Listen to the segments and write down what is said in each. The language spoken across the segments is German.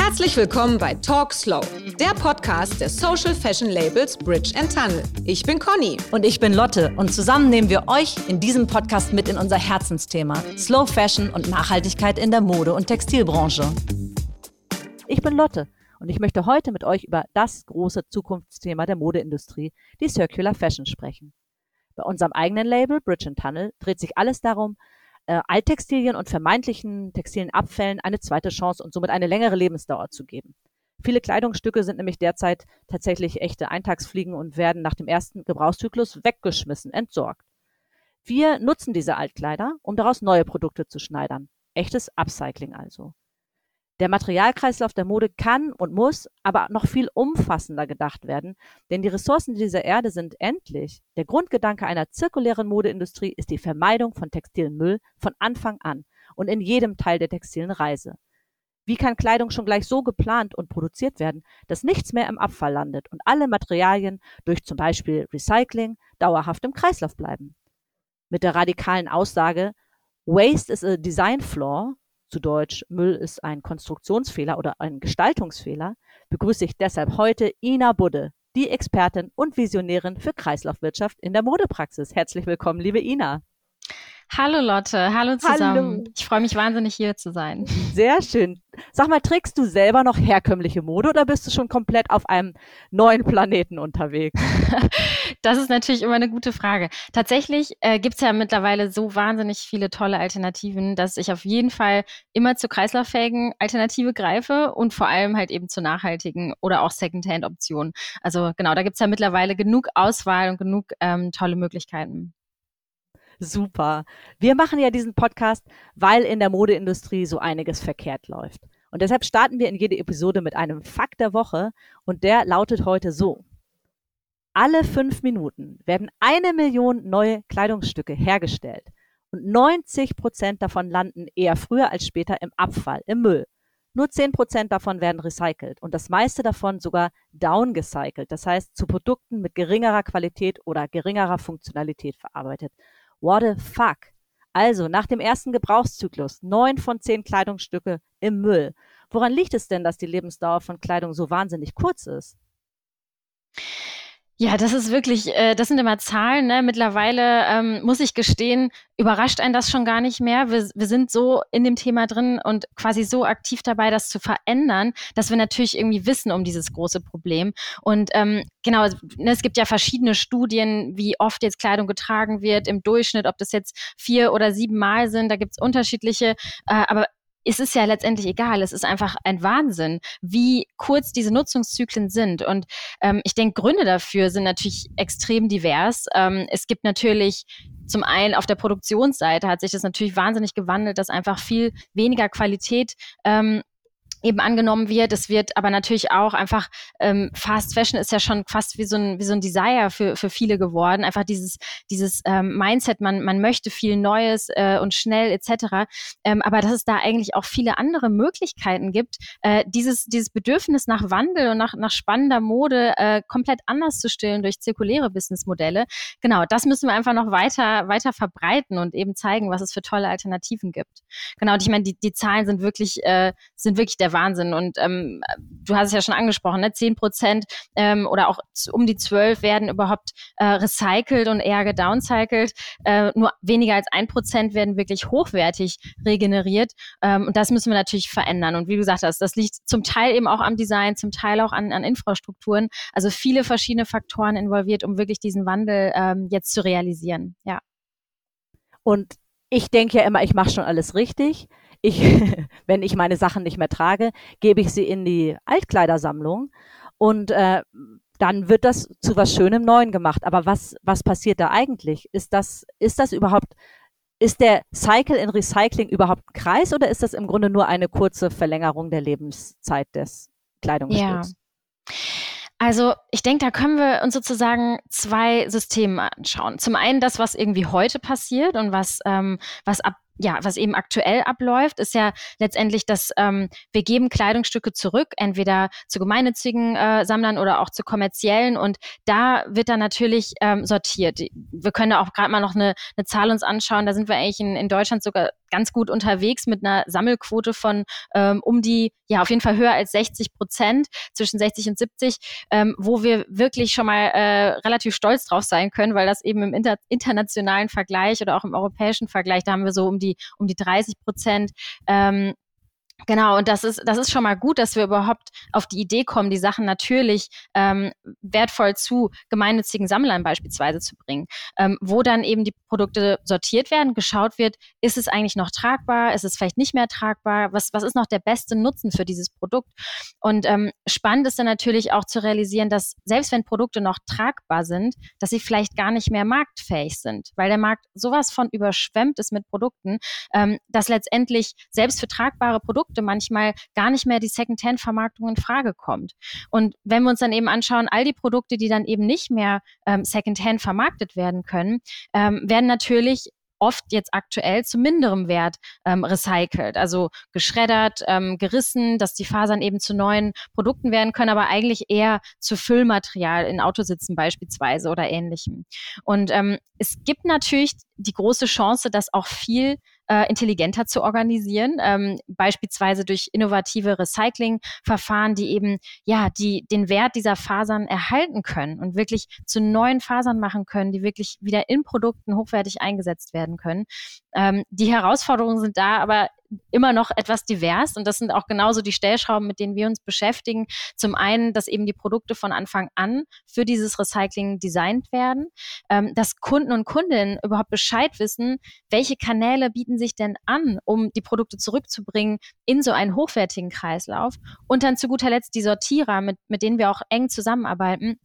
Herzlich willkommen bei Talk Slow, der Podcast der Social Fashion Labels Bridge Tunnel. Ich bin Conny. Und ich bin Lotte. Und zusammen nehmen wir euch in diesem Podcast mit in unser Herzensthema: Slow Fashion und Nachhaltigkeit in der Mode- und Textilbranche. Ich bin Lotte und ich möchte heute mit euch über das große Zukunftsthema der Modeindustrie, die Circular Fashion, sprechen. Bei unserem eigenen Label Bridge Tunnel dreht sich alles darum, äh, Alttextilien und vermeintlichen textilen Abfällen eine zweite Chance und somit eine längere Lebensdauer zu geben. Viele Kleidungsstücke sind nämlich derzeit tatsächlich echte Eintagsfliegen und werden nach dem ersten Gebrauchszyklus weggeschmissen, entsorgt. Wir nutzen diese Altkleider, um daraus neue Produkte zu schneidern. Echtes Upcycling also. Der Materialkreislauf der Mode kann und muss aber noch viel umfassender gedacht werden, denn die Ressourcen dieser Erde sind endlich. Der Grundgedanke einer zirkulären Modeindustrie ist die Vermeidung von textilen Müll von Anfang an und in jedem Teil der textilen Reise. Wie kann Kleidung schon gleich so geplant und produziert werden, dass nichts mehr im Abfall landet und alle Materialien durch zum Beispiel Recycling dauerhaft im Kreislauf bleiben? Mit der radikalen Aussage Waste is a design flaw zu Deutsch Müll ist ein Konstruktionsfehler oder ein Gestaltungsfehler, begrüße ich deshalb heute Ina Budde, die Expertin und Visionärin für Kreislaufwirtschaft in der Modepraxis. Herzlich willkommen, liebe Ina. Hallo Lotte, hallo zusammen. Hallo. Ich freue mich wahnsinnig hier zu sein. Sehr schön. Sag mal, trägst du selber noch herkömmliche Mode oder bist du schon komplett auf einem neuen Planeten unterwegs? das ist natürlich immer eine gute Frage. Tatsächlich äh, gibt es ja mittlerweile so wahnsinnig viele tolle Alternativen, dass ich auf jeden Fall immer zur kreislauffähigen Alternative greife und vor allem halt eben zur nachhaltigen oder auch Secondhand-Optionen. Also genau, da gibt es ja mittlerweile genug Auswahl und genug ähm, tolle Möglichkeiten. Super. Wir machen ja diesen Podcast, weil in der Modeindustrie so einiges verkehrt läuft. Und deshalb starten wir in jede Episode mit einem Fakt der Woche und der lautet heute so. Alle fünf Minuten werden eine Million neue Kleidungsstücke hergestellt und 90 Prozent davon landen eher früher als später im Abfall, im Müll. Nur 10 Prozent davon werden recycelt und das meiste davon sogar downgecycelt, das heißt zu Produkten mit geringerer Qualität oder geringerer Funktionalität verarbeitet. What the fuck? Also, nach dem ersten Gebrauchszyklus neun von zehn Kleidungsstücke im Müll. Woran liegt es denn, dass die Lebensdauer von Kleidung so wahnsinnig kurz ist? Ja, das ist wirklich, äh, das sind immer Zahlen. Ne? Mittlerweile ähm, muss ich gestehen, überrascht einen das schon gar nicht mehr. Wir, wir sind so in dem Thema drin und quasi so aktiv dabei, das zu verändern, dass wir natürlich irgendwie wissen um dieses große Problem. Und ähm, genau, ne, es gibt ja verschiedene Studien, wie oft jetzt Kleidung getragen wird im Durchschnitt, ob das jetzt vier oder sieben Mal sind. Da gibt es unterschiedliche. Äh, aber es ist ja letztendlich egal. Es ist einfach ein Wahnsinn, wie kurz diese Nutzungszyklen sind. Und ähm, ich denke, Gründe dafür sind natürlich extrem divers. Ähm, es gibt natürlich zum einen auf der Produktionsseite hat sich das natürlich wahnsinnig gewandelt, dass einfach viel weniger Qualität ähm, eben angenommen wird. Es wird aber natürlich auch einfach, ähm, Fast Fashion ist ja schon fast wie so ein, wie so ein Desire für, für viele geworden. Einfach dieses, dieses ähm, Mindset, man, man möchte viel Neues äh, und schnell etc. Ähm, aber dass es da eigentlich auch viele andere Möglichkeiten gibt, äh, dieses, dieses Bedürfnis nach Wandel und nach, nach spannender Mode äh, komplett anders zu stillen durch zirkuläre Businessmodelle. Genau, das müssen wir einfach noch weiter, weiter verbreiten und eben zeigen, was es für tolle Alternativen gibt. Genau, und ich meine, die, die Zahlen sind wirklich, äh, sind wirklich der der Wahnsinn. Und ähm, du hast es ja schon angesprochen, ne? 10 Prozent ähm, oder auch um die 12 werden überhaupt äh, recycelt und eher gedowncycelt. Äh, nur weniger als ein Prozent werden wirklich hochwertig regeneriert. Ähm, und das müssen wir natürlich verändern. Und wie du gesagt hast, das liegt zum Teil eben auch am Design, zum Teil auch an, an Infrastrukturen. Also viele verschiedene Faktoren involviert, um wirklich diesen Wandel ähm, jetzt zu realisieren. Ja. Und ich denke ja immer, ich mache schon alles richtig. Ich, wenn ich meine Sachen nicht mehr trage, gebe ich sie in die Altkleidersammlung und äh, dann wird das zu was Schönem Neuen gemacht. Aber was, was passiert da eigentlich? Ist das, ist das überhaupt, ist der Cycle in Recycling überhaupt ein Kreis oder ist das im Grunde nur eine kurze Verlängerung der Lebenszeit des Kleidungsstücks? Ja. Also ich denke, da können wir uns sozusagen zwei Systeme anschauen. Zum einen das, was irgendwie heute passiert und was, ähm, was ab ja, was eben aktuell abläuft, ist ja letztendlich, dass ähm, wir geben Kleidungsstücke zurück, entweder zu gemeinnützigen äh, Sammlern oder auch zu kommerziellen. Und da wird dann natürlich ähm, sortiert. Wir können da auch gerade mal noch eine, eine Zahl uns anschauen. Da sind wir eigentlich in, in Deutschland sogar ganz gut unterwegs mit einer Sammelquote von ähm, um die, ja, auf jeden Fall höher als 60 Prozent, zwischen 60 und 70, ähm, wo wir wirklich schon mal äh, relativ stolz drauf sein können, weil das eben im inter internationalen Vergleich oder auch im europäischen Vergleich, da haben wir so um die, um die 30 Prozent. Ähm, Genau, und das ist, das ist schon mal gut, dass wir überhaupt auf die Idee kommen, die Sachen natürlich ähm, wertvoll zu gemeinnützigen Sammlern beispielsweise zu bringen, ähm, wo dann eben die Produkte sortiert werden, geschaut wird, ist es eigentlich noch tragbar, ist es vielleicht nicht mehr tragbar, was, was ist noch der beste Nutzen für dieses Produkt? Und ähm, spannend ist dann natürlich auch zu realisieren, dass selbst wenn Produkte noch tragbar sind, dass sie vielleicht gar nicht mehr marktfähig sind, weil der Markt sowas von überschwemmt ist mit Produkten, ähm, dass letztendlich selbst für tragbare Produkte Produkte manchmal gar nicht mehr die Second-Hand-Vermarktung in Frage kommt. Und wenn wir uns dann eben anschauen, all die Produkte, die dann eben nicht mehr ähm, Second-Hand vermarktet werden können, ähm, werden natürlich oft jetzt aktuell zu minderem Wert ähm, recycelt, also geschreddert, ähm, gerissen, dass die Fasern eben zu neuen Produkten werden können, aber eigentlich eher zu Füllmaterial in Autositzen beispielsweise oder ähnlichem. Und ähm, es gibt natürlich die große Chance, dass auch viel äh, intelligenter zu organisieren, ähm, beispielsweise durch innovative Recyclingverfahren, die eben ja die den Wert dieser Fasern erhalten können und wirklich zu neuen Fasern machen können, die wirklich wieder in Produkten hochwertig eingesetzt werden können. Ähm, die Herausforderungen sind da, aber immer noch etwas divers. Und das sind auch genauso die Stellschrauben, mit denen wir uns beschäftigen. Zum einen, dass eben die Produkte von Anfang an für dieses Recycling designt werden, ähm, dass Kunden und Kundinnen überhaupt Bescheid wissen, welche Kanäle bieten sich denn an, um die Produkte zurückzubringen in so einen hochwertigen Kreislauf. Und dann zu guter Letzt die Sortierer, mit, mit denen wir auch eng zusammenarbeiten,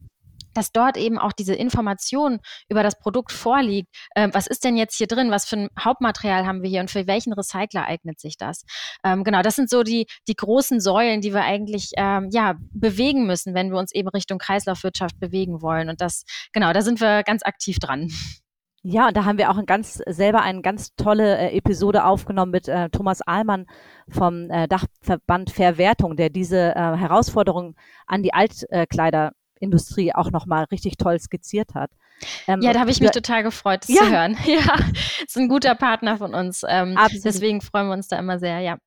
dass dort eben auch diese Information über das Produkt vorliegt. Ähm, was ist denn jetzt hier drin? Was für ein Hauptmaterial haben wir hier und für welchen Recycler eignet sich das? Ähm, genau, das sind so die, die großen Säulen, die wir eigentlich ähm, ja, bewegen müssen, wenn wir uns eben Richtung Kreislaufwirtschaft bewegen wollen. Und das, genau, da sind wir ganz aktiv dran. Ja, und da haben wir auch ein ganz selber eine ganz tolle äh, Episode aufgenommen mit äh, Thomas Ahlmann vom äh, Dachverband Verwertung, der diese äh, Herausforderung an die Altkleider Industrie auch nochmal richtig toll skizziert hat. Ähm, ja, da habe ich mich total gefreut, das ja. zu hören. Ja, ist ein guter Partner von uns. Ähm, deswegen freuen wir uns da immer sehr, ja.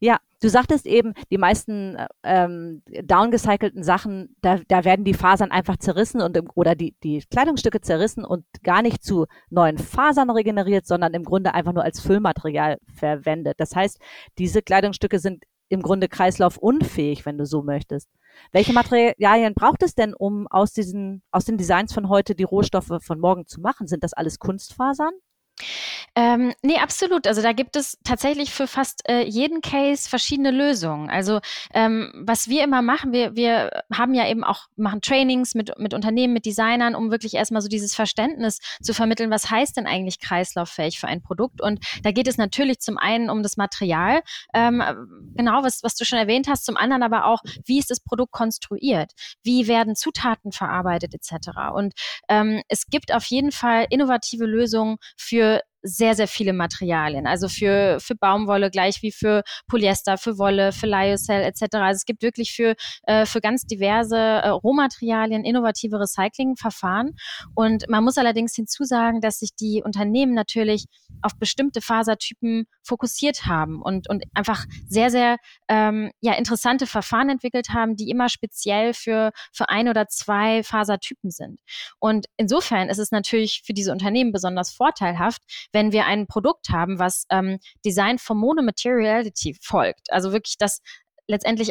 Ja, du sagtest eben, die meisten ähm, downgecycelten Sachen, da, da werden die Fasern einfach zerrissen und im, oder die, die Kleidungsstücke zerrissen und gar nicht zu neuen Fasern regeneriert, sondern im Grunde einfach nur als Füllmaterial verwendet. Das heißt, diese Kleidungsstücke sind im Grunde kreislaufunfähig, wenn du so möchtest. Welche Materialien braucht es denn, um aus diesen, aus den Designs von heute die Rohstoffe von morgen zu machen? Sind das alles Kunstfasern? Ähm, nee, absolut. Also da gibt es tatsächlich für fast äh, jeden Case verschiedene Lösungen. Also ähm, was wir immer machen, wir, wir haben ja eben auch, machen Trainings mit, mit Unternehmen, mit Designern, um wirklich erstmal so dieses Verständnis zu vermitteln, was heißt denn eigentlich kreislauffähig für ein Produkt? Und da geht es natürlich zum einen um das Material, ähm, genau, was, was du schon erwähnt hast, zum anderen aber auch, wie ist das Produkt konstruiert? Wie werden Zutaten verarbeitet etc. Und ähm, es gibt auf jeden Fall innovative Lösungen für sehr, sehr viele Materialien. Also für, für Baumwolle gleich wie für Polyester, für Wolle, für Lyocell etc. Also es gibt wirklich für, äh, für ganz diverse äh, Rohmaterialien innovative Recyclingverfahren. Und man muss allerdings hinzusagen, dass sich die Unternehmen natürlich auf bestimmte Fasertypen fokussiert haben und, und einfach sehr, sehr ähm, ja, interessante Verfahren entwickelt haben, die immer speziell für, für ein oder zwei Fasertypen sind. Und insofern ist es natürlich für diese Unternehmen besonders vorteilhaft, wenn wir ein Produkt haben, was ähm, Design for Monomateriality folgt. Also wirklich, dass letztendlich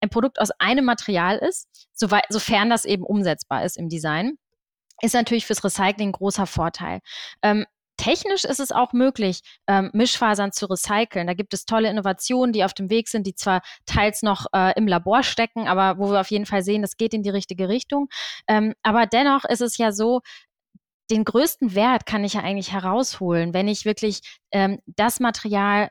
ein Produkt aus einem Material ist, soweit, sofern das eben umsetzbar ist im Design, ist natürlich fürs Recycling ein großer Vorteil. Ähm, Technisch ist es auch möglich, ähm, Mischfasern zu recyceln. Da gibt es tolle Innovationen, die auf dem Weg sind, die zwar teils noch äh, im Labor stecken, aber wo wir auf jeden Fall sehen, das geht in die richtige Richtung. Ähm, aber dennoch ist es ja so, den größten Wert kann ich ja eigentlich herausholen, wenn ich wirklich ähm, das Material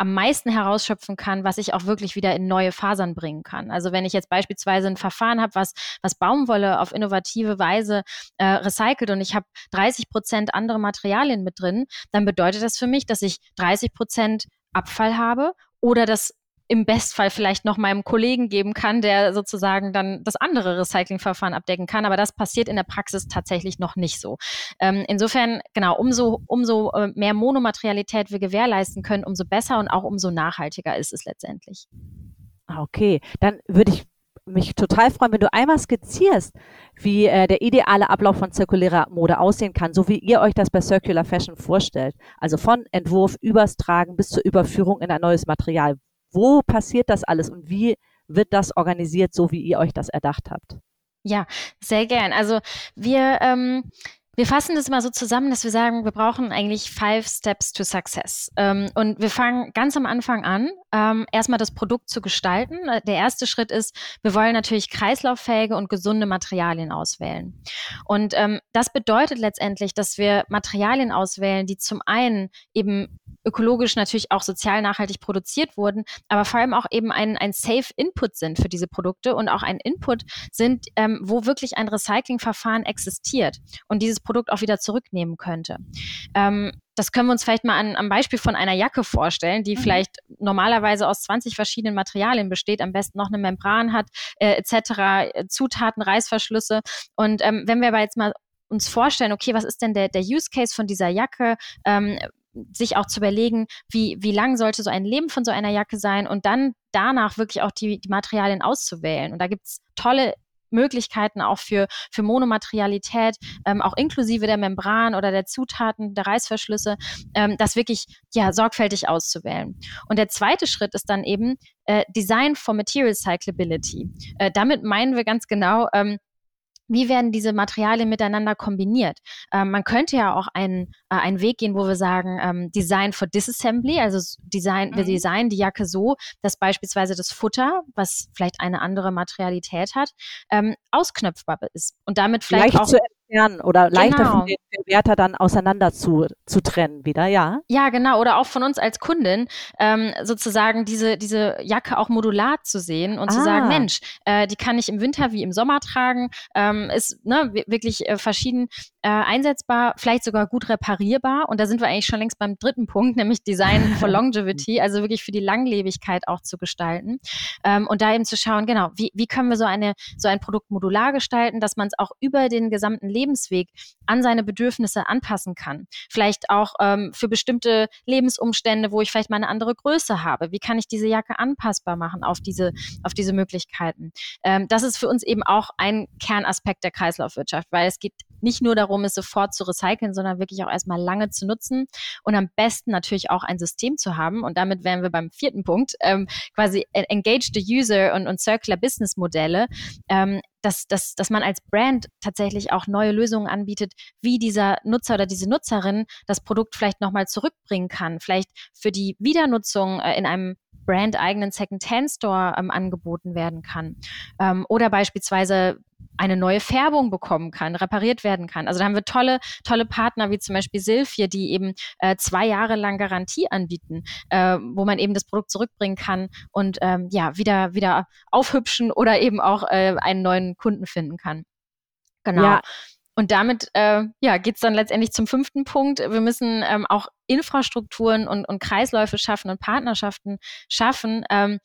am meisten herausschöpfen kann, was ich auch wirklich wieder in neue Fasern bringen kann. Also wenn ich jetzt beispielsweise ein Verfahren habe, was, was Baumwolle auf innovative Weise äh, recycelt und ich habe 30 Prozent andere Materialien mit drin, dann bedeutet das für mich, dass ich 30 Prozent Abfall habe oder das im Bestfall vielleicht noch meinem Kollegen geben kann, der sozusagen dann das andere Recyclingverfahren abdecken kann. Aber das passiert in der Praxis tatsächlich noch nicht so. Ähm, insofern, genau, umso, umso äh, mehr Monomaterialität wir gewährleisten können, umso besser und auch umso nachhaltiger ist es letztendlich. Ah, okay, dann würde ich mich total freuen, wenn du einmal skizzierst, wie äh, der ideale Ablauf von zirkulärer Mode aussehen kann, so wie ihr euch das bei Circular Fashion vorstellt. Also von Entwurf übers Tragen bis zur Überführung in ein neues Material. Wo passiert das alles und wie wird das organisiert, so wie ihr euch das erdacht habt? Ja, sehr gern. Also wir ähm, wir fassen das mal so zusammen, dass wir sagen, wir brauchen eigentlich five steps to success. Ähm, und wir fangen ganz am Anfang an, ähm, erstmal das Produkt zu gestalten. Der erste Schritt ist, wir wollen natürlich kreislauffähige und gesunde Materialien auswählen. Und ähm, das bedeutet letztendlich, dass wir Materialien auswählen, die zum einen eben ökologisch natürlich auch sozial nachhaltig produziert wurden, aber vor allem auch eben ein, ein Safe Input sind für diese Produkte und auch ein Input sind, ähm, wo wirklich ein Recyclingverfahren existiert. Und dieses Produkt auch wieder zurücknehmen könnte. Ähm, das können wir uns vielleicht mal an, am Beispiel von einer Jacke vorstellen, die mhm. vielleicht normalerweise aus 20 verschiedenen Materialien besteht, am besten noch eine Membran hat, äh, etc., äh, Zutaten, Reißverschlüsse. Und ähm, wenn wir aber jetzt mal uns vorstellen, okay, was ist denn der, der Use Case von dieser Jacke? Ähm, sich auch zu überlegen, wie, wie lang sollte so ein Leben von so einer Jacke sein und dann danach wirklich auch die, die Materialien auszuwählen. Und da gibt es tolle Möglichkeiten auch für, für Monomaterialität, ähm, auch inklusive der Membran oder der Zutaten, der Reißverschlüsse, ähm, das wirklich ja, sorgfältig auszuwählen. Und der zweite Schritt ist dann eben äh, Design for Material Cyclability. Äh, damit meinen wir ganz genau, ähm, wie werden diese Materialien miteinander kombiniert? Ähm, man könnte ja auch einen, äh, einen Weg gehen, wo wir sagen, ähm, Design for Disassembly, also Design, mhm. wir designen die Jacke so, dass beispielsweise das Futter, was vielleicht eine andere Materialität hat, ähm, ausknöpfbar ist und damit vielleicht Leicht auch zu entfernen oder leichter genau. für den Verwerter dann auseinander zu, zu trennen wieder, ja? Ja, genau. Oder auch von uns als Kundin ähm, sozusagen diese, diese Jacke auch modular zu sehen und ah. zu sagen, ah. Mensch, äh, die kann ich im Winter wie im Sommer tragen, ähm, ist ne, wirklich äh, verschieden äh, einsetzbar, vielleicht sogar gut reparierbar. Und da sind wir eigentlich schon längst beim dritten Punkt, nämlich Design for Longevity, also wirklich für die Langlebigkeit auch zu gestalten. Ähm, und da eben zu schauen, genau, wie, wie können wir so, eine, so ein Produkt modular gestalten, dass man es auch über den gesamten Lebensweg an seine Bedürfnisse anpassen kann. Vielleicht auch ähm, für bestimmte Lebensumstände, wo ich vielleicht mal eine andere Größe habe. Wie kann ich diese Jacke anpassbar machen auf diese, auf diese Möglichkeiten? Ähm, das ist für uns eben auch ein Kernaspekt der Kreislaufwirtschaft, weil es geht nicht nur darum, es sofort zu recyceln, sondern wirklich auch erstmal lange zu nutzen und am besten natürlich auch ein System zu haben. Und damit wären wir beim vierten Punkt, ähm, quasi engage the user und, und circular Business Modelle, ähm, dass, dass, dass man als Brand tatsächlich auch neue Lösungen anbietet, wie dieser Nutzer oder diese Nutzerin das Produkt vielleicht nochmal zurückbringen kann, vielleicht für die Wiedernutzung äh, in einem brandeigenen Second-Hand-Store ähm, angeboten werden kann. Ähm, oder beispielsweise eine neue Färbung bekommen kann, repariert werden kann. Also da haben wir tolle, tolle Partner wie zum Beispiel Silphie, die eben äh, zwei Jahre lang Garantie anbieten, äh, wo man eben das Produkt zurückbringen kann und ähm, ja wieder wieder aufhübschen oder eben auch äh, einen neuen Kunden finden kann. Genau. Ja. Und damit äh, ja, geht es dann letztendlich zum fünften Punkt. Wir müssen ähm, auch Infrastrukturen und, und Kreisläufe schaffen und Partnerschaften schaffen, ähm,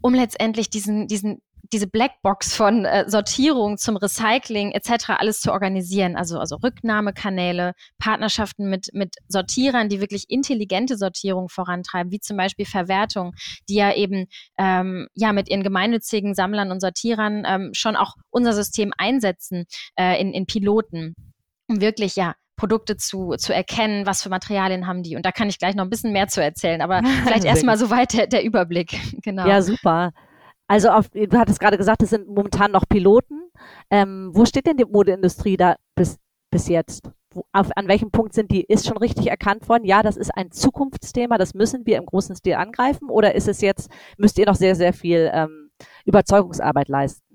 um letztendlich diesen, diesen diese Blackbox von äh, Sortierung zum Recycling etc. alles zu organisieren. Also, also Rücknahmekanäle, Partnerschaften mit, mit Sortierern, die wirklich intelligente Sortierung vorantreiben, wie zum Beispiel Verwertung, die ja eben ähm, ja mit ihren gemeinnützigen Sammlern und Sortierern ähm, schon auch unser System einsetzen äh, in, in Piloten, um wirklich ja Produkte zu, zu erkennen, was für Materialien haben die. Und da kann ich gleich noch ein bisschen mehr zu erzählen, aber vielleicht erstmal soweit der, der Überblick. Genau. Ja, super. Also auf, du hattest gerade gesagt, es sind momentan noch Piloten. Ähm, wo steht denn die Modeindustrie da bis, bis jetzt? Wo, auf, an welchem Punkt sind die? Ist schon richtig erkannt worden? Ja, das ist ein Zukunftsthema, das müssen wir im großen Stil angreifen. Oder ist es jetzt, müsst ihr noch sehr, sehr viel ähm, Überzeugungsarbeit leisten?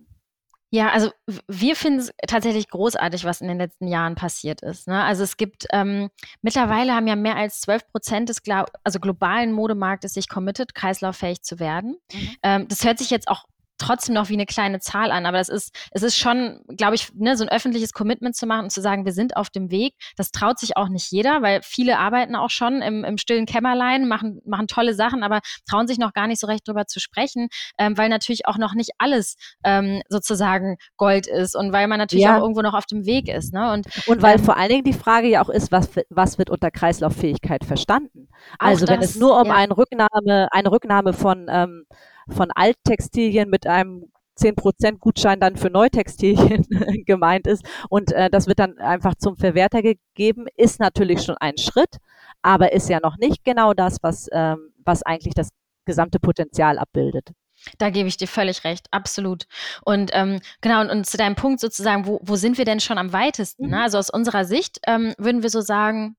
Ja, also wir finden es tatsächlich großartig, was in den letzten Jahren passiert ist. Ne? Also es gibt ähm, mittlerweile haben ja mehr als 12 Prozent des also globalen Modemarktes sich committed, kreislauffähig zu werden. Mhm. Ähm, das hört sich jetzt auch trotzdem noch wie eine kleine Zahl an. Aber es ist, es ist schon, glaube ich, ne, so ein öffentliches Commitment zu machen und zu sagen, wir sind auf dem Weg. Das traut sich auch nicht jeder, weil viele arbeiten auch schon im, im stillen Kämmerlein, machen, machen tolle Sachen, aber trauen sich noch gar nicht so recht drüber zu sprechen, ähm, weil natürlich auch noch nicht alles ähm, sozusagen Gold ist und weil man natürlich ja. auch irgendwo noch auf dem Weg ist. Ne? Und, und weil ähm, vor allen Dingen die Frage ja auch ist, was, was wird unter Kreislauffähigkeit verstanden? Also das, wenn es nur um ja. eine Rücknahme, eine Rücknahme von, ähm, von Alttextilien mit einem 10% Gutschein dann für Neutextilien gemeint ist und äh, das wird dann einfach zum Verwerter gegeben, ist natürlich schon ein Schritt, aber ist ja noch nicht genau das, was, ähm, was eigentlich das gesamte Potenzial abbildet. Da gebe ich dir völlig recht, absolut. Und ähm, genau, und, und, zu deinem Punkt sozusagen, wo, wo sind wir denn schon am weitesten? Mhm. Ne? Also aus unserer Sicht ähm, würden wir so sagen,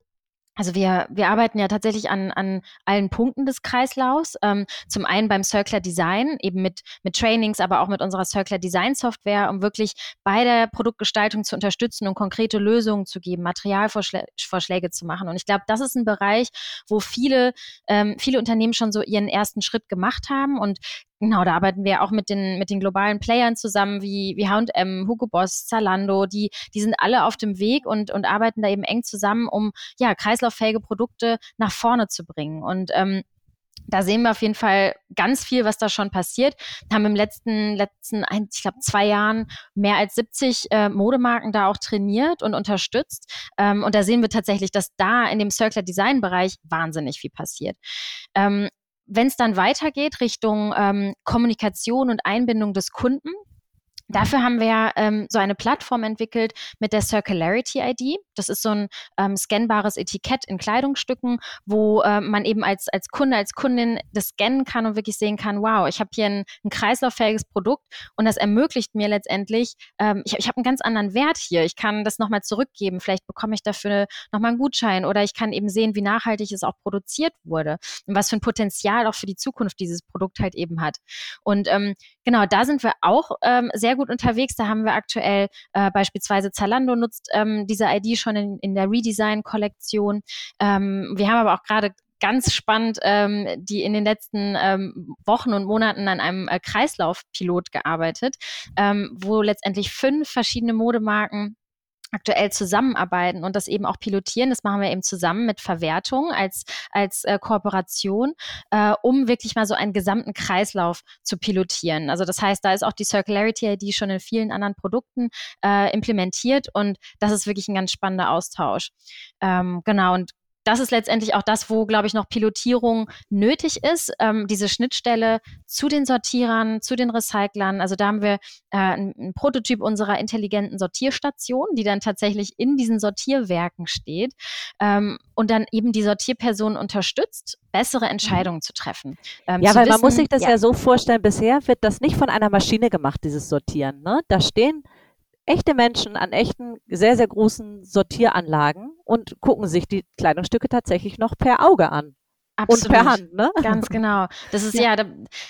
also wir, wir arbeiten ja tatsächlich an, an allen Punkten des Kreislaufs. Ähm, zum einen beim Circular Design, eben mit, mit Trainings, aber auch mit unserer Circular Design Software, um wirklich bei der Produktgestaltung zu unterstützen und konkrete Lösungen zu geben, Materialvorschläge zu machen. Und ich glaube, das ist ein Bereich, wo viele, ähm, viele Unternehmen schon so ihren ersten Schritt gemacht haben. Und Genau, da arbeiten wir auch mit den, mit den globalen Playern zusammen, wie, wie H&M, Hugo Boss, Zalando, die, die sind alle auf dem Weg und, und arbeiten da eben eng zusammen, um, ja, kreislauffähige Produkte nach vorne zu bringen. Und, ähm, da sehen wir auf jeden Fall ganz viel, was da schon passiert. Wir haben im letzten, letzten, ich glaube, zwei Jahren mehr als 70 äh, Modemarken da auch trainiert und unterstützt. Ähm, und da sehen wir tatsächlich, dass da in dem Circular Design Bereich wahnsinnig viel passiert. Ähm, wenn es dann weitergeht Richtung ähm, Kommunikation und Einbindung des Kunden, Dafür haben wir ähm, so eine Plattform entwickelt mit der Circularity ID. Das ist so ein ähm, scannbares Etikett in Kleidungsstücken, wo äh, man eben als, als Kunde, als Kundin das scannen kann und wirklich sehen kann, wow, ich habe hier ein, ein, kreislauffähiges Produkt und das ermöglicht mir letztendlich, ähm, ich, ich habe einen ganz anderen Wert hier. Ich kann das nochmal zurückgeben. Vielleicht bekomme ich dafür nochmal einen Gutschein oder ich kann eben sehen, wie nachhaltig es auch produziert wurde und was für ein Potenzial auch für die Zukunft dieses Produkt halt eben hat. Und ähm, genau, da sind wir auch ähm, sehr gut unterwegs. Da haben wir aktuell äh, beispielsweise Zalando nutzt ähm, diese ID schon in, in der Redesign-Kollektion. Ähm, wir haben aber auch gerade ganz spannend, ähm, die in den letzten ähm, Wochen und Monaten an einem äh, Kreislaufpilot gearbeitet, ähm, wo letztendlich fünf verschiedene Modemarken aktuell zusammenarbeiten und das eben auch pilotieren. Das machen wir eben zusammen mit Verwertung als, als äh, Kooperation, äh, um wirklich mal so einen gesamten Kreislauf zu pilotieren. Also das heißt, da ist auch die Circularity ID schon in vielen anderen Produkten äh, implementiert und das ist wirklich ein ganz spannender Austausch. Ähm, genau, und das ist letztendlich auch das, wo, glaube ich, noch Pilotierung nötig ist, ähm, diese Schnittstelle zu den Sortierern, zu den Recyclern. Also da haben wir äh, einen Prototyp unserer intelligenten Sortierstation, die dann tatsächlich in diesen Sortierwerken steht ähm, und dann eben die Sortierperson unterstützt, bessere mhm. Entscheidungen zu treffen. Ähm, ja, zu weil wissen, man muss sich das ja. ja so vorstellen, bisher wird das nicht von einer Maschine gemacht, dieses Sortieren. Ne? Da stehen echte Menschen an echten, sehr, sehr großen Sortieranlagen und gucken sich die Kleidungsstücke tatsächlich noch per Auge an. Absolut. Und per Hand, ne? Ganz genau. Das ist ja. ja, da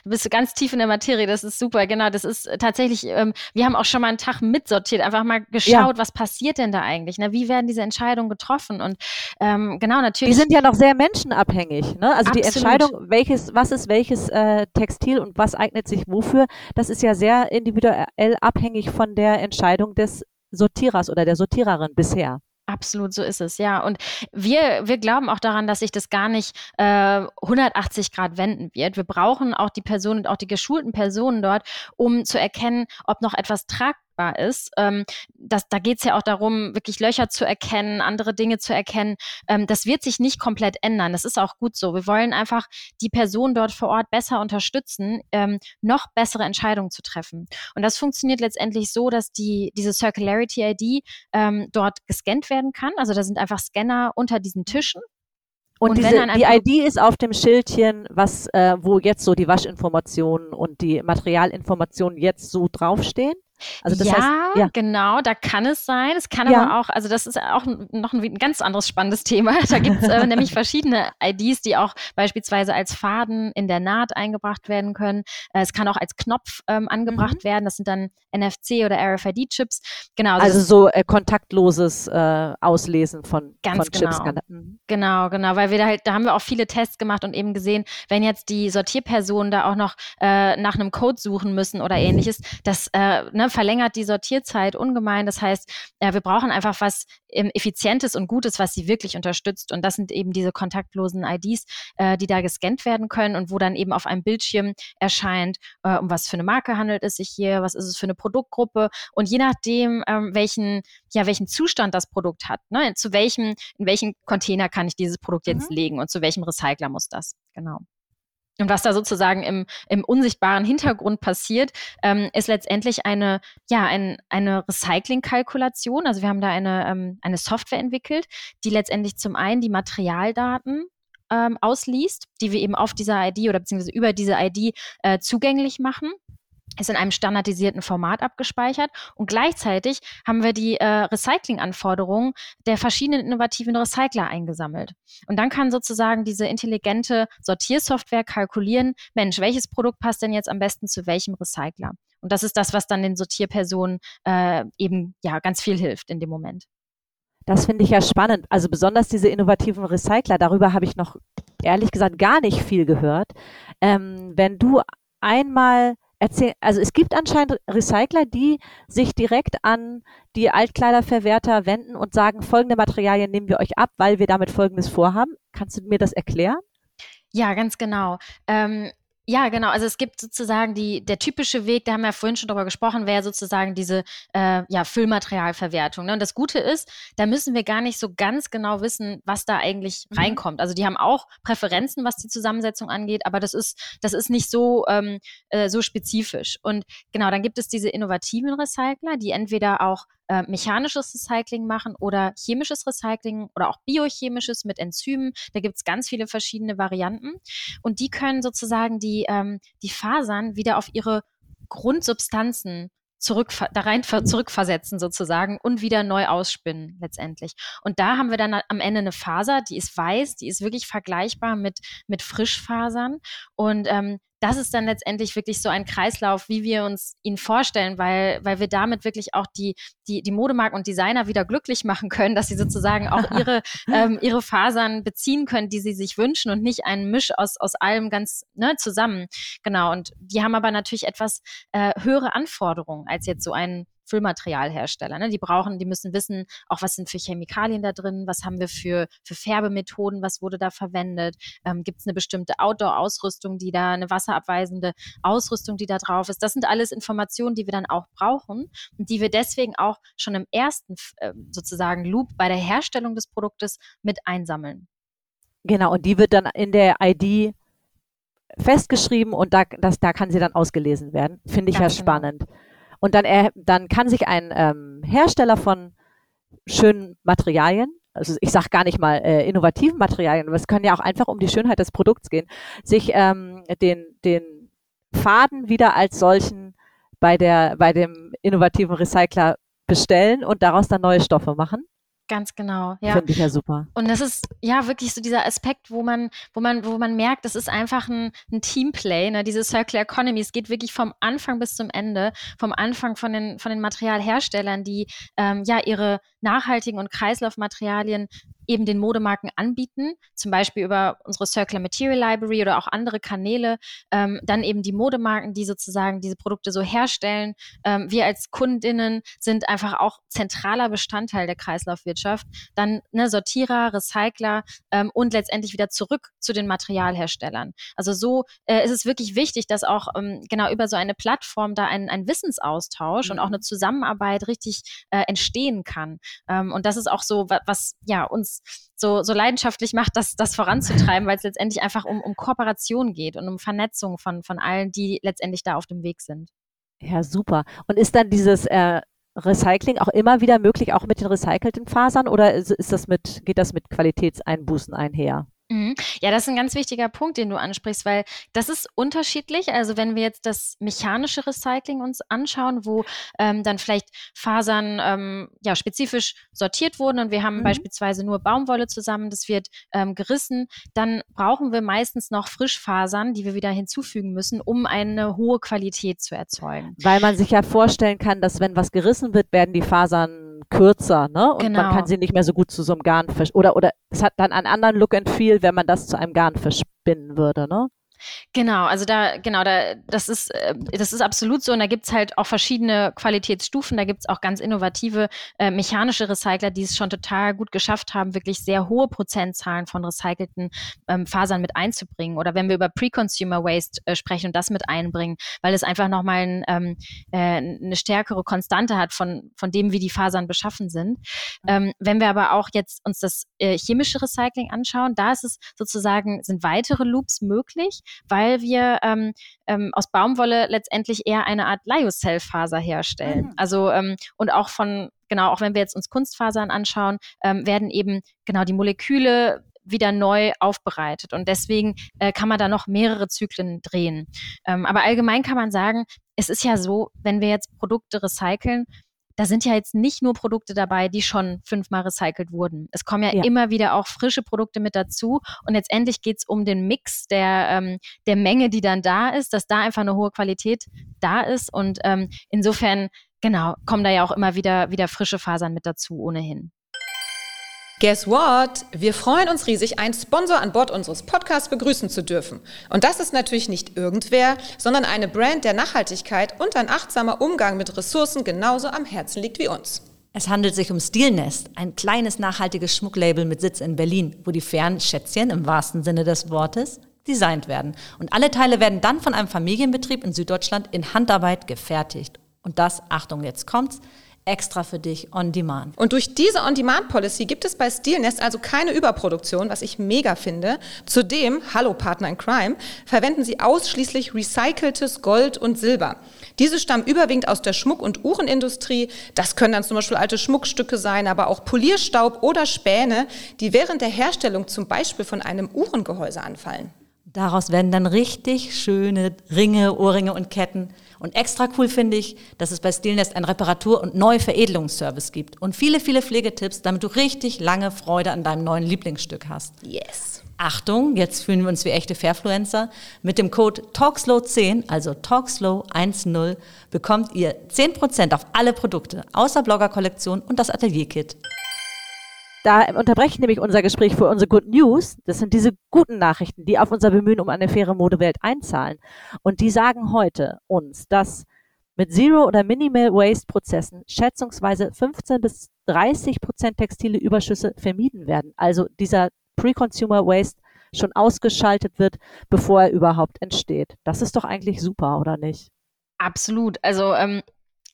bist du ganz tief in der Materie. Das ist super. Genau, das ist tatsächlich. Ähm, wir haben auch schon mal einen Tag mitsortiert, einfach mal geschaut, ja. was passiert denn da eigentlich? Ne? Wie werden diese Entscheidungen getroffen? Und ähm, genau, natürlich. Die sind ja noch sehr menschenabhängig. Ne? Also Absolut. die Entscheidung, welches, was ist welches äh, Textil und was eignet sich wofür, das ist ja sehr individuell abhängig von der Entscheidung des Sortierers oder der Sortiererin bisher. Absolut, so ist es, ja. Und wir, wir glauben auch daran, dass sich das gar nicht äh, 180 Grad wenden wird. Wir brauchen auch die Personen und auch die geschulten Personen dort, um zu erkennen, ob noch etwas tragbar messbar ist. Ähm, das, da geht es ja auch darum, wirklich Löcher zu erkennen, andere Dinge zu erkennen. Ähm, das wird sich nicht komplett ändern. Das ist auch gut so. Wir wollen einfach die Person dort vor Ort besser unterstützen, ähm, noch bessere Entscheidungen zu treffen. Und das funktioniert letztendlich so, dass die, diese Circularity ID ähm, dort gescannt werden kann. Also da sind einfach Scanner unter diesen Tischen. Und, und diese, die ID ist auf dem Schildchen, was, äh, wo jetzt so die Waschinformationen und die Materialinformationen jetzt so draufstehen? Also das ja, heißt, ja, genau, da kann es sein. Es kann ja. aber auch, also das ist auch noch ein, ganz anderes spannendes Thema. Da gibt es äh, nämlich verschiedene IDs, die auch beispielsweise als Faden in der Naht eingebracht werden können. Äh, es kann auch als Knopf ähm, angebracht mhm. werden. Das sind dann NFC oder RFID-Chips. Genau. Also, also so äh, kontaktloses äh, Auslesen von, ganz von genau. Chips. Mhm. Genau, genau, weil wir da halt, da haben wir auch viele Tests gemacht und eben gesehen, wenn jetzt die Sortierpersonen da auch noch äh, nach einem Code suchen müssen oder ähnliches, das äh, ne, verlängert die Sortierzeit ungemein. Das heißt, äh, wir brauchen einfach was ähm, Effizientes und Gutes, was sie wirklich unterstützt. Und das sind eben diese kontaktlosen IDs, äh, die da gescannt werden können und wo dann eben auf einem Bildschirm erscheint, äh, um was für eine Marke handelt es sich hier, was ist es für eine Produktgruppe. Und je nachdem, ähm, welchen, ja, welchen Zustand das Produkt hat, ne, zu welchem, in welchen Container kann ich dieses Produkt jetzt mhm. legen und zu welchem Recycler muss das. Genau. Und was da sozusagen im, im unsichtbaren Hintergrund passiert, ähm, ist letztendlich eine, ja, ein, eine Recycling-Kalkulation. Also wir haben da eine, ähm, eine Software entwickelt, die letztendlich zum einen die Materialdaten ähm, ausliest, die wir eben auf dieser ID oder beziehungsweise über diese ID äh, zugänglich machen ist in einem standardisierten Format abgespeichert und gleichzeitig haben wir die äh, Recycling-Anforderungen der verschiedenen innovativen Recycler eingesammelt. Und dann kann sozusagen diese intelligente Sortiersoftware kalkulieren, Mensch, welches Produkt passt denn jetzt am besten zu welchem Recycler? Und das ist das, was dann den Sortierpersonen äh, eben ja ganz viel hilft in dem Moment. Das finde ich ja spannend. Also besonders diese innovativen Recycler, darüber habe ich noch ehrlich gesagt gar nicht viel gehört. Ähm, wenn du einmal erzähl, also es gibt anscheinend Recycler, die sich direkt an die Altkleiderverwerter wenden und sagen, folgende Materialien nehmen wir euch ab, weil wir damit Folgendes vorhaben. Kannst du mir das erklären? Ja, ganz genau. Ähm, ja, genau. Also es gibt sozusagen die, der typische Weg, da haben wir ja vorhin schon drüber gesprochen, wäre sozusagen diese äh, ja, Füllmaterialverwertung. Ne? Und das Gute ist, da müssen wir gar nicht so ganz genau wissen, was da eigentlich mhm. reinkommt. Also die haben auch Präferenzen, was die Zusammensetzung angeht, aber das ist, das ist nicht so, ähm, äh, so spezifisch. Und genau, dann gibt es diese innovativen Recycler, die entweder auch äh, mechanisches Recycling machen oder chemisches Recycling oder auch biochemisches mit Enzymen. Da gibt es ganz viele verschiedene Varianten. Und die können sozusagen die, ähm, die Fasern wieder auf ihre Grundsubstanzen zurück, da rein zurückversetzen sozusagen und wieder neu ausspinnen letztendlich. Und da haben wir dann am Ende eine Faser, die ist weiß, die ist wirklich vergleichbar mit, mit Frischfasern. Und ähm, das ist dann letztendlich wirklich so ein Kreislauf, wie wir uns ihn vorstellen, weil, weil wir damit wirklich auch die, die, die Modemarken und Designer wieder glücklich machen können, dass sie sozusagen auch ihre, ähm, ihre Fasern beziehen können, die sie sich wünschen und nicht einen Misch aus, aus allem ganz ne, zusammen. Genau. Und die haben aber natürlich etwas äh, höhere Anforderungen als jetzt so ein Füllmaterialhersteller. Ne? Die brauchen, die müssen wissen, auch was sind für Chemikalien da drin, was haben wir für, für Färbemethoden, was wurde da verwendet, ähm, gibt es eine bestimmte Outdoor-Ausrüstung, die da, eine wasserabweisende Ausrüstung, die da drauf ist. Das sind alles Informationen, die wir dann auch brauchen und die wir deswegen auch schon im ersten äh, sozusagen Loop bei der Herstellung des Produktes mit einsammeln. Genau, und die wird dann in der ID festgeschrieben und da, das, da kann sie dann ausgelesen werden. Finde ich Ganz ja genau. spannend. Genau. Und dann, er, dann kann sich ein ähm, Hersteller von schönen Materialien, also ich sage gar nicht mal äh, innovativen Materialien, aber es kann ja auch einfach um die Schönheit des Produkts gehen, sich ähm, den, den Faden wieder als solchen bei, der, bei dem innovativen Recycler bestellen und daraus dann neue Stoffe machen. Ganz genau, ja. Finde ich ja super. Und das ist ja wirklich so dieser Aspekt, wo man, wo man, wo man merkt, das ist einfach ein, ein Teamplay, ne? diese Circular Economy. Es geht wirklich vom Anfang bis zum Ende, vom Anfang von den, von den Materialherstellern, die ähm, ja ihre nachhaltigen und Kreislaufmaterialien eben den Modemarken anbieten, zum Beispiel über unsere Circular Material Library oder auch andere Kanäle, ähm, dann eben die Modemarken, die sozusagen diese Produkte so herstellen. Ähm, wir als Kundinnen sind einfach auch zentraler Bestandteil der Kreislaufwirtschaft. Dann ne, Sortierer, Recycler ähm, und letztendlich wieder zurück zu den Materialherstellern. Also so äh, ist es wirklich wichtig, dass auch ähm, genau über so eine Plattform da ein, ein Wissensaustausch mhm. und auch eine Zusammenarbeit richtig äh, entstehen kann. Ähm, und das ist auch so, was, was ja uns so, so leidenschaftlich macht, das, das voranzutreiben, weil es letztendlich einfach um, um Kooperation geht und um Vernetzung von, von allen, die letztendlich da auf dem Weg sind. Ja, super. Und ist dann dieses äh, Recycling auch immer wieder möglich, auch mit den recycelten Fasern oder ist, ist das mit, geht das mit Qualitätseinbußen einher? Ja, das ist ein ganz wichtiger Punkt, den du ansprichst, weil das ist unterschiedlich. Also wenn wir jetzt das mechanische Recycling uns anschauen, wo ähm, dann vielleicht Fasern ähm, ja spezifisch sortiert wurden und wir haben mhm. beispielsweise nur Baumwolle zusammen, das wird ähm, gerissen, dann brauchen wir meistens noch Frischfasern, die wir wieder hinzufügen müssen, um eine hohe Qualität zu erzeugen. Weil man sich ja vorstellen kann, dass wenn was gerissen wird, werden die Fasern kürzer, ne? Und genau. man kann sie nicht mehr so gut zu so einem Garn verspinnen. Oder, oder es hat dann einen anderen Look and Feel, wenn man das zu einem Garn verspinnen würde, ne? Genau, also da, genau, da, das ist, äh, das ist absolut so. Und da gibt es halt auch verschiedene Qualitätsstufen. Da gibt es auch ganz innovative äh, mechanische Recycler, die es schon total gut geschafft haben, wirklich sehr hohe Prozentzahlen von recycelten ähm, Fasern mit einzubringen. Oder wenn wir über Pre-Consumer Waste äh, sprechen und das mit einbringen, weil es einfach nochmal ein, ähm, äh, eine stärkere Konstante hat von, von dem, wie die Fasern beschaffen sind. Ähm, wenn wir aber auch jetzt uns das äh, chemische Recycling anschauen, da ist es sozusagen, sind weitere Loops möglich weil wir ähm, ähm, aus Baumwolle letztendlich eher eine Art Lyocell-Faser herstellen. Mhm. Also ähm, und auch von genau, auch wenn wir jetzt uns Kunstfasern anschauen, ähm, werden eben genau die Moleküle wieder neu aufbereitet. Und deswegen äh, kann man da noch mehrere Zyklen drehen. Ähm, aber allgemein kann man sagen, es ist ja so, wenn wir jetzt Produkte recyceln, da sind ja jetzt nicht nur Produkte dabei, die schon fünfmal recycelt wurden. Es kommen ja, ja. immer wieder auch frische Produkte mit dazu. Und letztendlich geht es um den Mix der, ähm, der Menge, die dann da ist, dass da einfach eine hohe Qualität da ist. Und ähm, insofern, genau, kommen da ja auch immer wieder, wieder frische Fasern mit dazu, ohnehin. Guess what? Wir freuen uns riesig, einen Sponsor an Bord unseres Podcasts begrüßen zu dürfen. Und das ist natürlich nicht irgendwer, sondern eine Brand der Nachhaltigkeit und ein achtsamer Umgang mit Ressourcen genauso am Herzen liegt wie uns. Es handelt sich um Stilnest, ein kleines nachhaltiges Schmucklabel mit Sitz in Berlin, wo die fairen Schätzchen im wahrsten Sinne des Wortes designt werden. Und alle Teile werden dann von einem Familienbetrieb in Süddeutschland in Handarbeit gefertigt. Und das, Achtung, jetzt kommt's, extra für dich on demand. Und durch diese On-Demand-Policy gibt es bei Steelnest also keine Überproduktion, was ich mega finde. Zudem, hallo Partner in Crime, verwenden sie ausschließlich recyceltes Gold und Silber. Diese stammen überwiegend aus der Schmuck- und Uhrenindustrie. Das können dann zum Beispiel alte Schmuckstücke sein, aber auch Polierstaub oder Späne, die während der Herstellung zum Beispiel von einem Uhrengehäuse anfallen. Daraus werden dann richtig schöne Ringe, Ohrringe und Ketten. Und extra cool finde ich, dass es bei Stilnest einen Reparatur- und Neuveredelungsservice gibt. Und viele, viele Pflegetipps, damit du richtig lange Freude an deinem neuen Lieblingsstück hast. Yes. Achtung, jetzt fühlen wir uns wie echte Fairfluencer. Mit dem Code TalkSlow10, also TalkSlow10, bekommt ihr 10% auf alle Produkte, außer Blogger-Kollektion und das Atelier-Kit. Da unterbreche ich nämlich unser Gespräch für unsere Good News. Das sind diese guten Nachrichten, die auf unser Bemühen um eine faire Modewelt einzahlen. Und die sagen heute uns, dass mit Zero- oder Minimal Waste-Prozessen schätzungsweise 15 bis 30 Prozent textile Überschüsse vermieden werden. Also dieser Pre-Consumer Waste schon ausgeschaltet wird, bevor er überhaupt entsteht. Das ist doch eigentlich super, oder nicht? Absolut. Also ähm,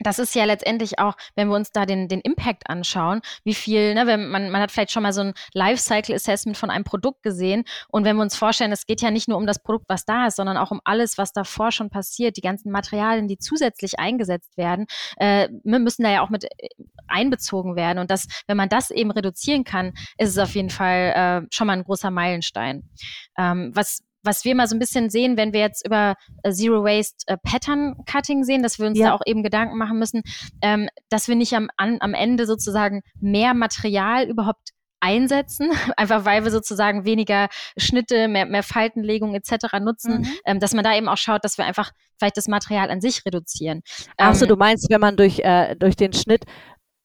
das ist ja letztendlich auch, wenn wir uns da den, den Impact anschauen, wie viel, ne, wenn man, man hat vielleicht schon mal so ein Lifecycle Assessment von einem Produkt gesehen. Und wenn wir uns vorstellen, es geht ja nicht nur um das Produkt, was da ist, sondern auch um alles, was davor schon passiert, die ganzen Materialien, die zusätzlich eingesetzt werden, äh, müssen da ja auch mit äh, einbezogen werden. Und das, wenn man das eben reduzieren kann, ist es auf jeden Fall äh, schon mal ein großer Meilenstein. Ähm, was, was wir mal so ein bisschen sehen, wenn wir jetzt über äh, Zero Waste äh, Pattern Cutting sehen, dass wir uns ja. da auch eben Gedanken machen müssen, ähm, dass wir nicht am, an, am Ende sozusagen mehr Material überhaupt einsetzen, einfach weil wir sozusagen weniger Schnitte, mehr, mehr Faltenlegung etc. nutzen, mhm. ähm, dass man da eben auch schaut, dass wir einfach vielleicht das Material an sich reduzieren. Achso, ähm, du meinst, wenn man durch, äh, durch den Schnitt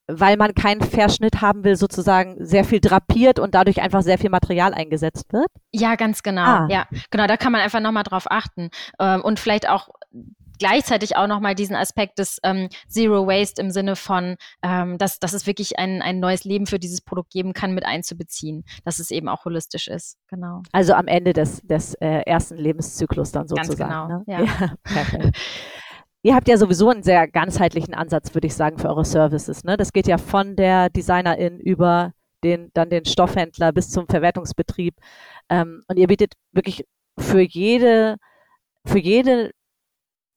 weil man keinen Verschnitt haben will, sozusagen sehr viel drapiert und dadurch einfach sehr viel Material eingesetzt wird? Ja, ganz genau. Ah. Ja, genau, da kann man einfach nochmal drauf achten. Ähm, und vielleicht auch gleichzeitig auch nochmal diesen Aspekt des ähm, Zero Waste im Sinne von, ähm, dass, dass es wirklich ein, ein neues Leben für dieses Produkt geben kann, mit einzubeziehen, dass es eben auch holistisch ist. Genau. Also am Ende des, des äh, ersten Lebenszyklus dann sozusagen. Ganz genau, ne? ja. ja perfekt. Ihr habt ja sowieso einen sehr ganzheitlichen Ansatz, würde ich sagen, für eure Services. Ne? Das geht ja von der Designerin über den, dann den Stoffhändler bis zum Verwertungsbetrieb. Ähm, und ihr bietet wirklich für jede, für jede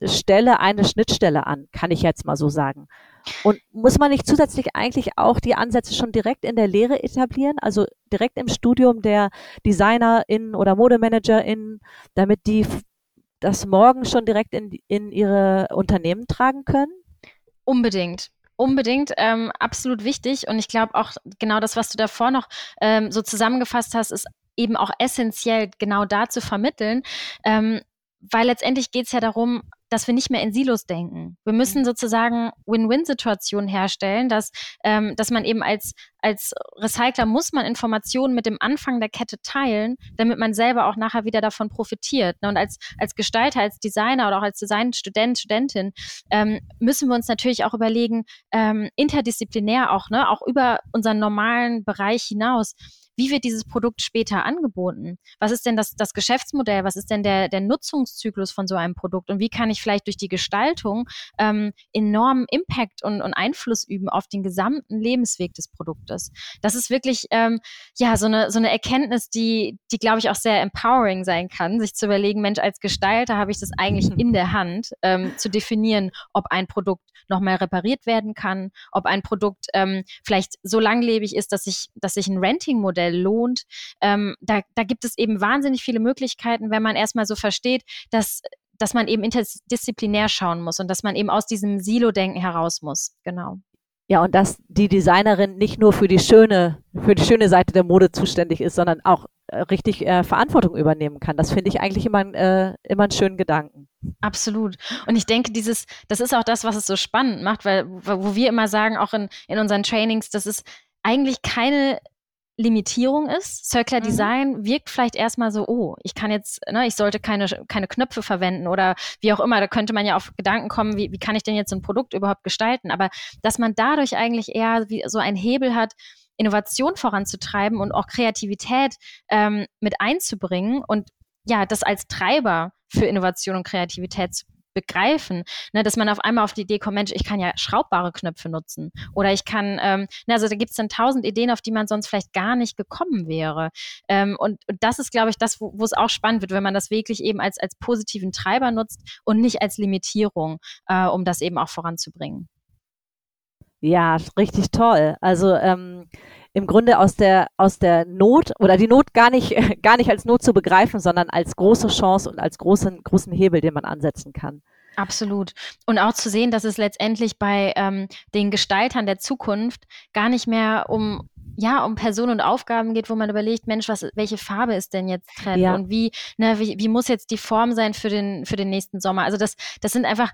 stelle eine Schnittstelle an, kann ich jetzt mal so sagen. Und muss man nicht zusätzlich eigentlich auch die Ansätze schon direkt in der Lehre etablieren, also direkt im Studium der DesignerInnen oder ModemanagerInnen, damit die das morgen schon direkt in, in ihre Unternehmen tragen können? Unbedingt. Unbedingt, ähm, absolut wichtig. Und ich glaube auch genau das, was du davor noch ähm, so zusammengefasst hast, ist eben auch essentiell genau da zu vermitteln. Ähm, weil letztendlich geht es ja darum, dass wir nicht mehr in Silos denken. Wir müssen mhm. sozusagen Win-Win-Situationen herstellen, dass, ähm, dass man eben als, als Recycler muss man Informationen mit dem Anfang der Kette teilen, damit man selber auch nachher wieder davon profitiert. Ne? Und als, als Gestalter, als Designer oder auch als Designstudent, Studentin ähm, müssen wir uns natürlich auch überlegen, ähm, interdisziplinär auch, ne, auch über unseren normalen Bereich hinaus, wie wird dieses Produkt später angeboten? Was ist denn das, das Geschäftsmodell? Was ist denn der, der Nutzungszyklus von so einem Produkt? Und wie kann ich vielleicht durch die Gestaltung ähm, enormen Impact und, und Einfluss üben auf den gesamten Lebensweg des Produktes? Das ist wirklich ähm, ja so eine, so eine Erkenntnis, die, die glaube ich auch sehr empowering sein kann, sich zu überlegen, Mensch, als Gestalter habe ich das eigentlich in der Hand, ähm, zu definieren, ob ein Produkt nochmal repariert werden kann, ob ein Produkt ähm, vielleicht so langlebig ist, dass sich dass sich ein Renting-Modell Geschäftsmodell lohnt. Ähm, da, da gibt es eben wahnsinnig viele Möglichkeiten, wenn man erstmal so versteht, dass dass man eben interdisziplinär schauen muss und dass man eben aus diesem Silo-Denken heraus muss. Genau. Ja, und dass die Designerin nicht nur für die schöne, für die schöne Seite der Mode zuständig ist, sondern auch äh, richtig äh, Verantwortung übernehmen kann. Das finde ich eigentlich immer, äh, immer einen schönen Gedanken. Absolut. Und ich denke, dieses, das ist auch das, was es so spannend macht, weil, wo wir immer sagen, auch in, in unseren Trainings, das ist eigentlich keine Limitierung ist. Circular mhm. Design wirkt vielleicht erstmal so, oh, ich kann jetzt, ne, ich sollte keine, keine Knöpfe verwenden oder wie auch immer. Da könnte man ja auf Gedanken kommen, wie, wie kann ich denn jetzt ein Produkt überhaupt gestalten? Aber dass man dadurch eigentlich eher wie so einen Hebel hat, Innovation voranzutreiben und auch Kreativität ähm, mit einzubringen und ja, das als Treiber für Innovation und Kreativität zu begreifen, ne, dass man auf einmal auf die Idee kommt, Mensch, ich kann ja schraubbare Knöpfe nutzen oder ich kann, ähm, ne, also da gibt es dann tausend Ideen, auf die man sonst vielleicht gar nicht gekommen wäre. Ähm, und, und, das ist, glaube ich, das, wo, es auch spannend wird, wenn man das wirklich eben als, als positiven Treiber nutzt und nicht als Limitierung, äh, um das eben auch voranzubringen. Ja, richtig toll. Also ähm, im Grunde aus der, aus der Not oder die Not gar nicht, gar nicht als Not zu begreifen, sondern als große Chance und als großen, großen Hebel, den man ansetzen kann. Absolut. Und auch zu sehen, dass es letztendlich bei ähm, den Gestaltern der Zukunft gar nicht mehr um ja, um Personen und Aufgaben geht, wo man überlegt, Mensch, was, welche Farbe ist denn jetzt Trend ja. und wie, ne, wie, wie muss jetzt die Form sein für den, für den nächsten Sommer? Also das, das sind einfach,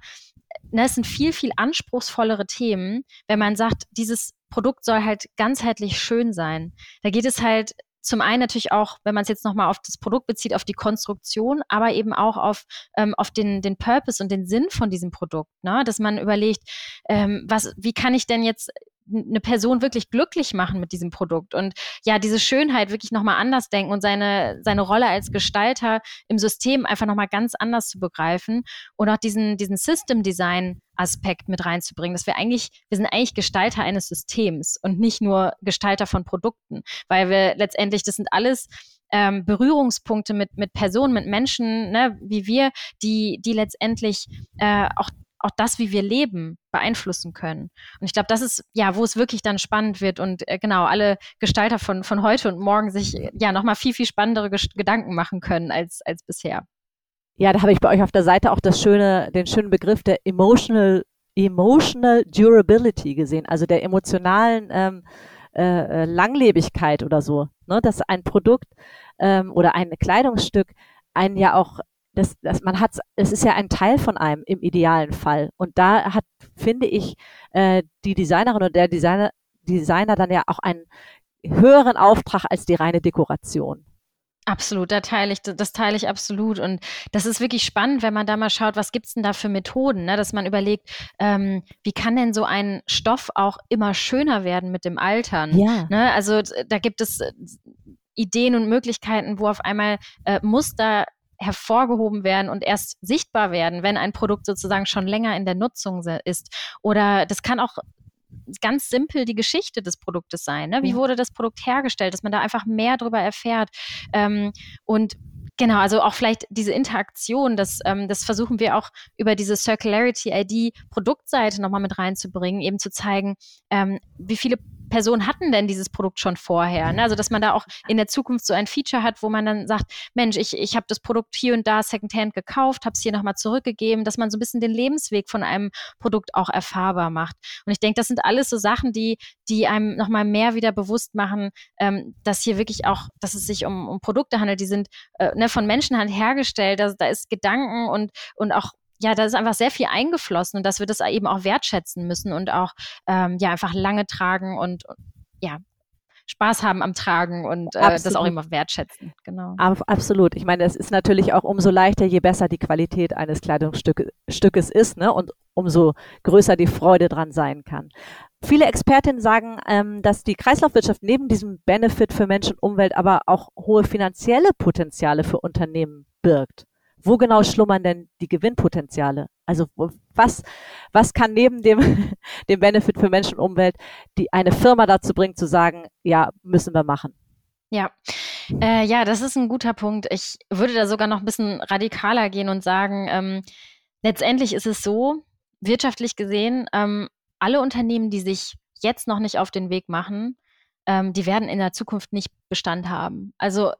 ne, es sind viel, viel anspruchsvollere Themen, wenn man sagt, dieses Produkt soll halt ganzheitlich schön sein. Da geht es halt zum einen natürlich auch, wenn man es jetzt nochmal auf das Produkt bezieht, auf die Konstruktion, aber eben auch auf, ähm, auf den, den Purpose und den Sinn von diesem Produkt. Ne? Dass man überlegt, ähm, was, wie kann ich denn jetzt eine Person wirklich glücklich machen mit diesem Produkt und ja, diese Schönheit wirklich nochmal anders denken und seine, seine Rolle als Gestalter im System einfach nochmal ganz anders zu begreifen und auch diesen, diesen System Design Aspekt mit reinzubringen, dass wir eigentlich, wir sind eigentlich Gestalter eines Systems und nicht nur Gestalter von Produkten, weil wir letztendlich, das sind alles ähm, Berührungspunkte mit, mit Personen, mit Menschen, ne, wie wir, die, die letztendlich äh, auch auch das, wie wir leben, beeinflussen können. Und ich glaube, das ist ja, wo es wirklich dann spannend wird und äh, genau alle Gestalter von, von heute und morgen sich äh, ja nochmal viel, viel spannendere Gedanken machen können als, als bisher. Ja, da habe ich bei euch auf der Seite auch das schöne, den schönen Begriff der emotional, emotional durability gesehen, also der emotionalen ähm, äh, äh Langlebigkeit oder so. Ne? Dass ein Produkt ähm, oder ein Kleidungsstück einen ja auch das, das, man hat, es ist ja ein Teil von einem im idealen Fall. Und da hat, finde ich, äh, die Designerin oder der Designer, Designer dann ja auch einen höheren Auftrag als die reine Dekoration. Absolut, da teile ich, das teile ich absolut. Und das ist wirklich spannend, wenn man da mal schaut, was gibt's denn da für Methoden, ne? dass man überlegt, ähm, wie kann denn so ein Stoff auch immer schöner werden mit dem Altern? Ja. Ne? Also da gibt es äh, Ideen und Möglichkeiten, wo auf einmal äh, Muster hervorgehoben werden und erst sichtbar werden, wenn ein Produkt sozusagen schon länger in der Nutzung ist. Oder das kann auch ganz simpel die Geschichte des Produktes sein. Ne? Wie wurde das Produkt hergestellt, dass man da einfach mehr darüber erfährt. Ähm, und Genau, also auch vielleicht diese Interaktion, das, ähm, das versuchen wir auch über diese Circularity ID Produktseite nochmal mit reinzubringen, eben zu zeigen, ähm, wie viele Personen hatten denn dieses Produkt schon vorher? Ne? Also, dass man da auch in der Zukunft so ein Feature hat, wo man dann sagt, Mensch, ich, ich habe das Produkt hier und da Secondhand gekauft, habe es hier nochmal zurückgegeben, dass man so ein bisschen den Lebensweg von einem Produkt auch erfahrbar macht. Und ich denke, das sind alles so Sachen, die, die einem nochmal mehr wieder bewusst machen, ähm, dass hier wirklich auch, dass es sich um, um Produkte handelt, die sind äh, ne, von Menschenhand hergestellt, da, da ist Gedanken und, und auch ja, da ist einfach sehr viel eingeflossen und dass wir das eben auch wertschätzen müssen und auch ähm, ja einfach lange tragen und, und ja Spaß haben am Tragen und äh, das auch immer wertschätzen. Genau. Absolut. Ich meine, es ist natürlich auch umso leichter, je besser die Qualität eines Kleidungsstückes ist, ne? Und umso größer die Freude dran sein kann. Viele Expertinnen sagen, ähm, dass die Kreislaufwirtschaft neben diesem Benefit für Mensch und Umwelt aber auch hohe finanzielle Potenziale für Unternehmen birgt wo genau schlummern denn die Gewinnpotenziale? Also was, was kann neben dem, dem Benefit für Mensch und Umwelt die eine Firma dazu bringen, zu sagen, ja, müssen wir machen? Ja, äh, ja, das ist ein guter Punkt. Ich würde da sogar noch ein bisschen radikaler gehen und sagen, ähm, letztendlich ist es so, wirtschaftlich gesehen, ähm, alle Unternehmen, die sich jetzt noch nicht auf den Weg machen, ähm, die werden in der Zukunft nicht Bestand haben. Also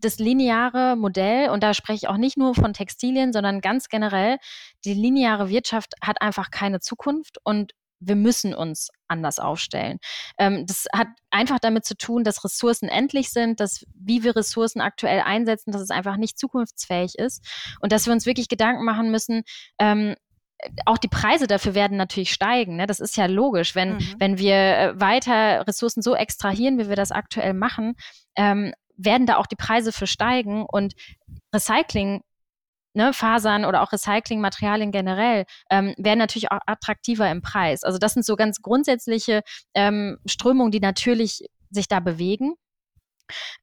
das lineare Modell, und da spreche ich auch nicht nur von Textilien, sondern ganz generell, die lineare Wirtschaft hat einfach keine Zukunft und wir müssen uns anders aufstellen. Ähm, das hat einfach damit zu tun, dass Ressourcen endlich sind, dass wie wir Ressourcen aktuell einsetzen, dass es einfach nicht zukunftsfähig ist und dass wir uns wirklich Gedanken machen müssen, ähm, auch die Preise dafür werden natürlich steigen. Ne? Das ist ja logisch. Wenn, mhm. wenn wir äh, weiter Ressourcen so extrahieren, wie wir das aktuell machen, ähm, werden da auch die Preise für steigen und Recycling Ne, Fasern oder auch Recyclingmaterialien generell ähm, werden natürlich auch attraktiver im Preis. Also das sind so ganz grundsätzliche ähm, Strömungen, die natürlich sich da bewegen.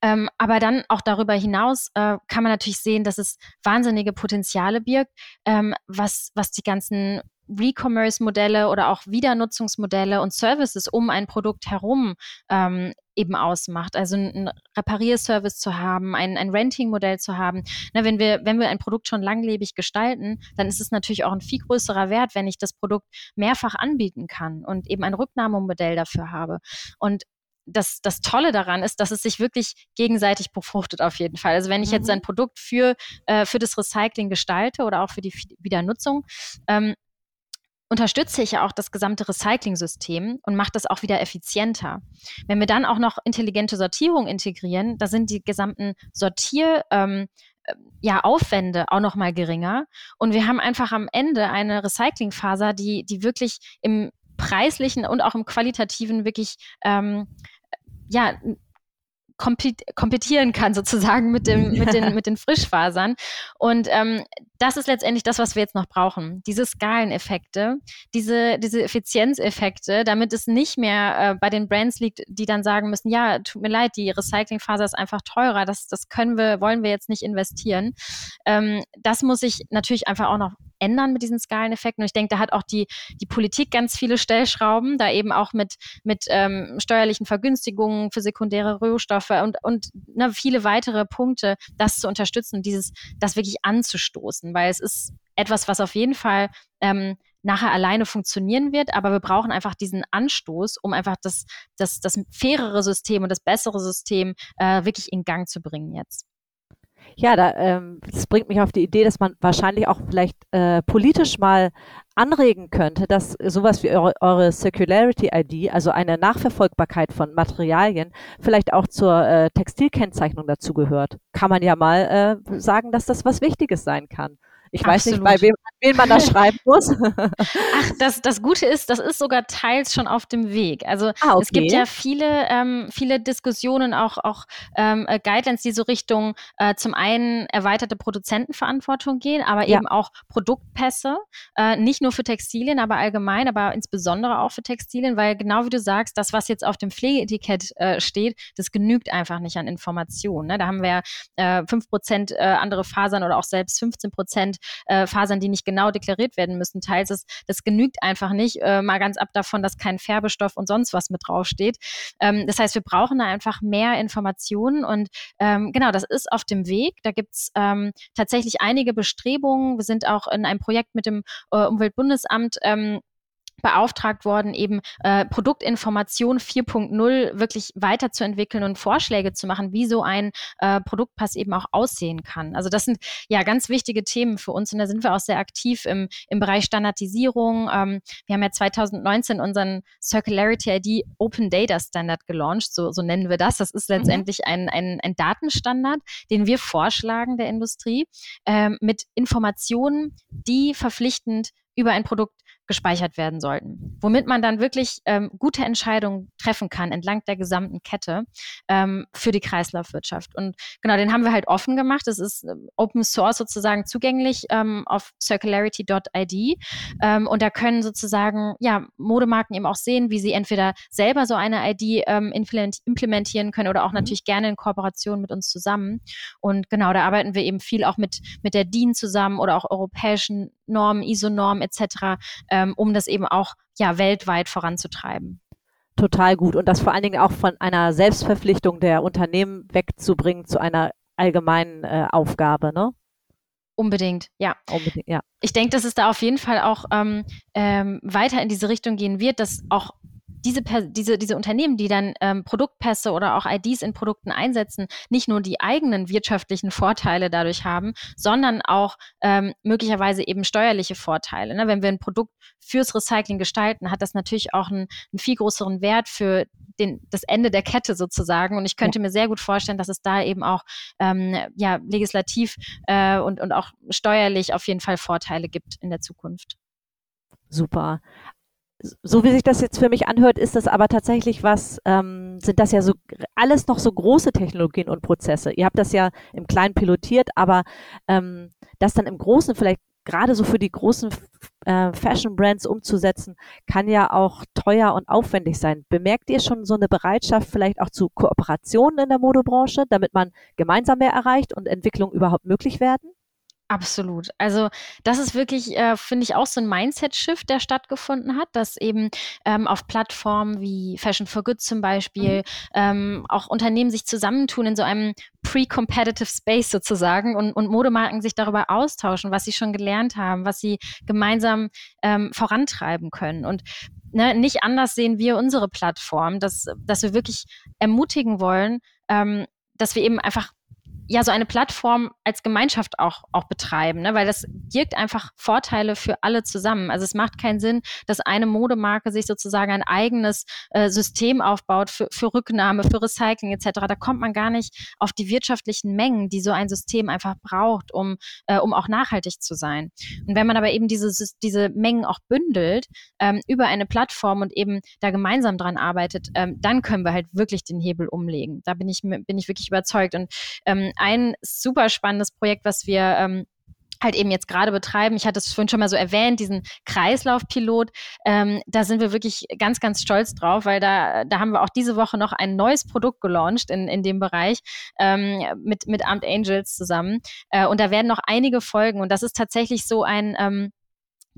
Ähm, aber dann auch darüber hinaus äh, kann man natürlich sehen, dass es wahnsinnige Potenziale birgt, ähm, was, was die ganzen Recommerce-Modelle oder auch Wiedernutzungsmodelle und Services um ein Produkt herum ähm, eben ausmacht. Also ein Reparierservice zu haben, ein, ein Renting-Modell zu haben. Na, wenn, wir, wenn wir ein Produkt schon langlebig gestalten, dann ist es natürlich auch ein viel größerer Wert, wenn ich das Produkt mehrfach anbieten kann und eben ein Rücknahmemodell dafür habe. Und das, das Tolle daran ist, dass es sich wirklich gegenseitig befruchtet auf jeden Fall. Also wenn ich jetzt mhm. ein Produkt für, äh, für das Recycling gestalte oder auch für die Wiedernutzung, ähm, unterstütze ich ja auch das gesamte Recycling-System und mache das auch wieder effizienter. Wenn wir dann auch noch intelligente Sortierung integrieren, da sind die gesamten Sortier- ähm, äh, ja, Aufwände auch noch mal geringer. Und wir haben einfach am Ende eine Recyclingfaser, die, die wirklich im preislichen und auch im qualitativen wirklich ähm, ja, kompetieren kann sozusagen mit dem mit den mit den Frischfasern. Und ähm, das ist letztendlich das was wir jetzt noch brauchen. Diese Skaleneffekte diese diese Effizienzeffekte damit es nicht mehr äh, bei den Brands liegt die dann sagen müssen ja tut mir leid die Recyclingfaser ist einfach teurer das das können wir wollen wir jetzt nicht investieren. Ähm, das muss ich natürlich einfach auch noch ändern mit diesen Skaleneffekten. Und ich denke, da hat auch die, die Politik ganz viele Stellschrauben, da eben auch mit, mit ähm, steuerlichen Vergünstigungen für sekundäre Rohstoffe und, und ne, viele weitere Punkte, das zu unterstützen, dieses, das wirklich anzustoßen, weil es ist etwas, was auf jeden Fall ähm, nachher alleine funktionieren wird, aber wir brauchen einfach diesen Anstoß, um einfach das, das, das fairere System und das bessere System äh, wirklich in Gang zu bringen jetzt. Ja, da, ähm, das bringt mich auf die Idee, dass man wahrscheinlich auch vielleicht äh, politisch mal anregen könnte, dass sowas wie eure, eure Circularity ID, also eine Nachverfolgbarkeit von Materialien, vielleicht auch zur äh, Textilkennzeichnung dazugehört. Kann man ja mal äh, sagen, dass das was Wichtiges sein kann. Ich Absolut. weiß nicht, bei wem, wen man da schreiben muss. Ach, das, das Gute ist, das ist sogar teils schon auf dem Weg. Also ah, okay. es gibt ja viele, ähm, viele Diskussionen, auch, auch ähm, äh, Guidelines, die so Richtung äh, zum einen erweiterte Produzentenverantwortung gehen, aber ja. eben auch Produktpässe, äh, nicht nur für Textilien, aber allgemein, aber insbesondere auch für Textilien, weil genau wie du sagst, das, was jetzt auf dem Pflegeetikett äh, steht, das genügt einfach nicht an Informationen. Ne? Da haben wir äh, 5% äh, andere Fasern oder auch selbst 15% äh, Fasern, die nicht genau deklariert werden müssen. Teils ist, das genügt einfach nicht, äh, mal ganz ab davon, dass kein Färbestoff und sonst was mit draufsteht. Ähm, das heißt, wir brauchen da einfach mehr Informationen und ähm, genau, das ist auf dem Weg. Da gibt's ähm, tatsächlich einige Bestrebungen. Wir sind auch in einem Projekt mit dem äh, Umweltbundesamt ähm, beauftragt worden, eben äh, Produktinformation 4.0 wirklich weiterzuentwickeln und Vorschläge zu machen, wie so ein äh, Produktpass eben auch aussehen kann. Also das sind ja ganz wichtige Themen für uns und da sind wir auch sehr aktiv im, im Bereich Standardisierung. Ähm, wir haben ja 2019 unseren Circularity ID Open Data Standard gelauncht, so, so nennen wir das. Das ist mhm. letztendlich ein, ein, ein Datenstandard, den wir vorschlagen der Industrie ähm, mit Informationen, die verpflichtend über ein Produkt gespeichert werden sollten, womit man dann wirklich ähm, gute Entscheidungen treffen kann entlang der gesamten Kette ähm, für die Kreislaufwirtschaft. Und genau, den haben wir halt offen gemacht. Das ist äh, Open Source sozusagen zugänglich ähm, auf circularity.id. Ähm, und da können sozusagen ja Modemarken eben auch sehen, wie sie entweder selber so eine ID ähm, implementieren können oder auch mhm. natürlich gerne in Kooperation mit uns zusammen. Und genau, da arbeiten wir eben viel auch mit, mit der DIN zusammen oder auch europäischen Normen, ISO-Normen etc ähm, um das eben auch ja weltweit voranzutreiben. Total gut. Und das vor allen Dingen auch von einer Selbstverpflichtung der Unternehmen wegzubringen zu einer allgemeinen äh, Aufgabe, ne? Unbedingt, ja. Unbedingt, ja. Ich denke, dass es da auf jeden Fall auch ähm, ähm, weiter in diese Richtung gehen wird, dass auch diese, diese, diese Unternehmen, die dann ähm, Produktpässe oder auch IDs in Produkten einsetzen, nicht nur die eigenen wirtschaftlichen Vorteile dadurch haben, sondern auch ähm, möglicherweise eben steuerliche Vorteile. Ne? Wenn wir ein Produkt fürs Recycling gestalten, hat das natürlich auch einen, einen viel größeren Wert für den, das Ende der Kette sozusagen. Und ich könnte ja. mir sehr gut vorstellen, dass es da eben auch ähm, ja, legislativ äh, und, und auch steuerlich auf jeden Fall Vorteile gibt in der Zukunft. Super so wie sich das jetzt für mich anhört, ist das aber tatsächlich was, ähm, sind das ja so alles noch so große Technologien und Prozesse. Ihr habt das ja im Kleinen pilotiert, aber ähm, das dann im Großen vielleicht gerade so für die großen äh, Fashion-Brands umzusetzen, kann ja auch teuer und aufwendig sein. Bemerkt ihr schon so eine Bereitschaft vielleicht auch zu Kooperationen in der Modebranche, damit man gemeinsam mehr erreicht und Entwicklungen überhaupt möglich werden? Absolut. Also das ist wirklich, äh, finde ich, auch so ein Mindset-Shift, der stattgefunden hat, dass eben ähm, auf Plattformen wie Fashion for Good zum Beispiel mhm. ähm, auch Unternehmen sich zusammentun in so einem pre-competitive Space sozusagen und, und Modemarken sich darüber austauschen, was sie schon gelernt haben, was sie gemeinsam ähm, vorantreiben können. Und ne, nicht anders sehen wir unsere Plattform, dass, dass wir wirklich ermutigen wollen, ähm, dass wir eben einfach ja so eine Plattform als Gemeinschaft auch, auch betreiben, ne? weil das birgt einfach Vorteile für alle zusammen. Also es macht keinen Sinn, dass eine Modemarke sich sozusagen ein eigenes äh, System aufbaut für, für Rücknahme, für Recycling etc. Da kommt man gar nicht auf die wirtschaftlichen Mengen, die so ein System einfach braucht, um, äh, um auch nachhaltig zu sein. Und wenn man aber eben diese, diese Mengen auch bündelt ähm, über eine Plattform und eben da gemeinsam dran arbeitet, ähm, dann können wir halt wirklich den Hebel umlegen. Da bin ich, bin ich wirklich überzeugt. Und ähm, ein super spannendes Projekt, was wir ähm, halt eben jetzt gerade betreiben. Ich hatte es vorhin schon mal so erwähnt, diesen Kreislaufpilot. Ähm, da sind wir wirklich ganz, ganz stolz drauf, weil da, da haben wir auch diese Woche noch ein neues Produkt gelauncht in, in dem Bereich ähm, mit, mit Armed Angels zusammen. Äh, und da werden noch einige folgen. Und das ist tatsächlich so ein ähm,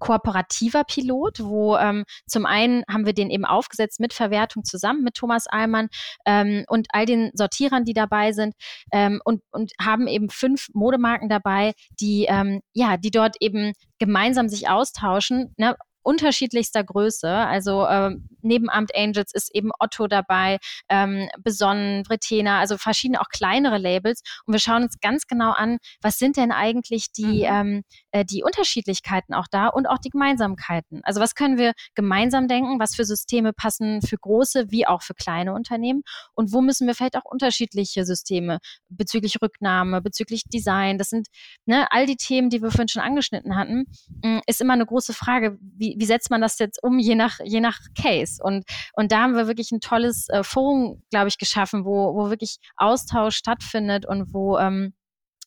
kooperativer Pilot, wo ähm, zum einen haben wir den eben aufgesetzt mit Verwertung zusammen mit Thomas Allmann ähm, und all den Sortierern, die dabei sind ähm, und, und haben eben fünf Modemarken dabei, die ähm, ja, die dort eben gemeinsam sich austauschen, ne, unterschiedlichster Größe. Also ähm, neben Amt Angels ist eben Otto dabei, ähm, Besonnen, Bretena, also verschiedene auch kleinere Labels. Und wir schauen uns ganz genau an, was sind denn eigentlich die, mhm. ähm, äh, die Unterschiedlichkeiten auch da und auch die Gemeinsamkeiten. Also was können wir gemeinsam denken, was für Systeme passen für große wie auch für kleine Unternehmen und wo müssen wir vielleicht auch unterschiedliche Systeme bezüglich Rücknahme, bezüglich Design, das sind ne, all die Themen, die wir vorhin schon angeschnitten hatten, mm, ist immer eine große Frage, wie, wie setzt man das jetzt um, je nach, je nach Case. Und, und da haben wir wirklich ein tolles äh, Forum, glaube ich, geschaffen, wo, wo wirklich Austausch stattfindet und wo ähm,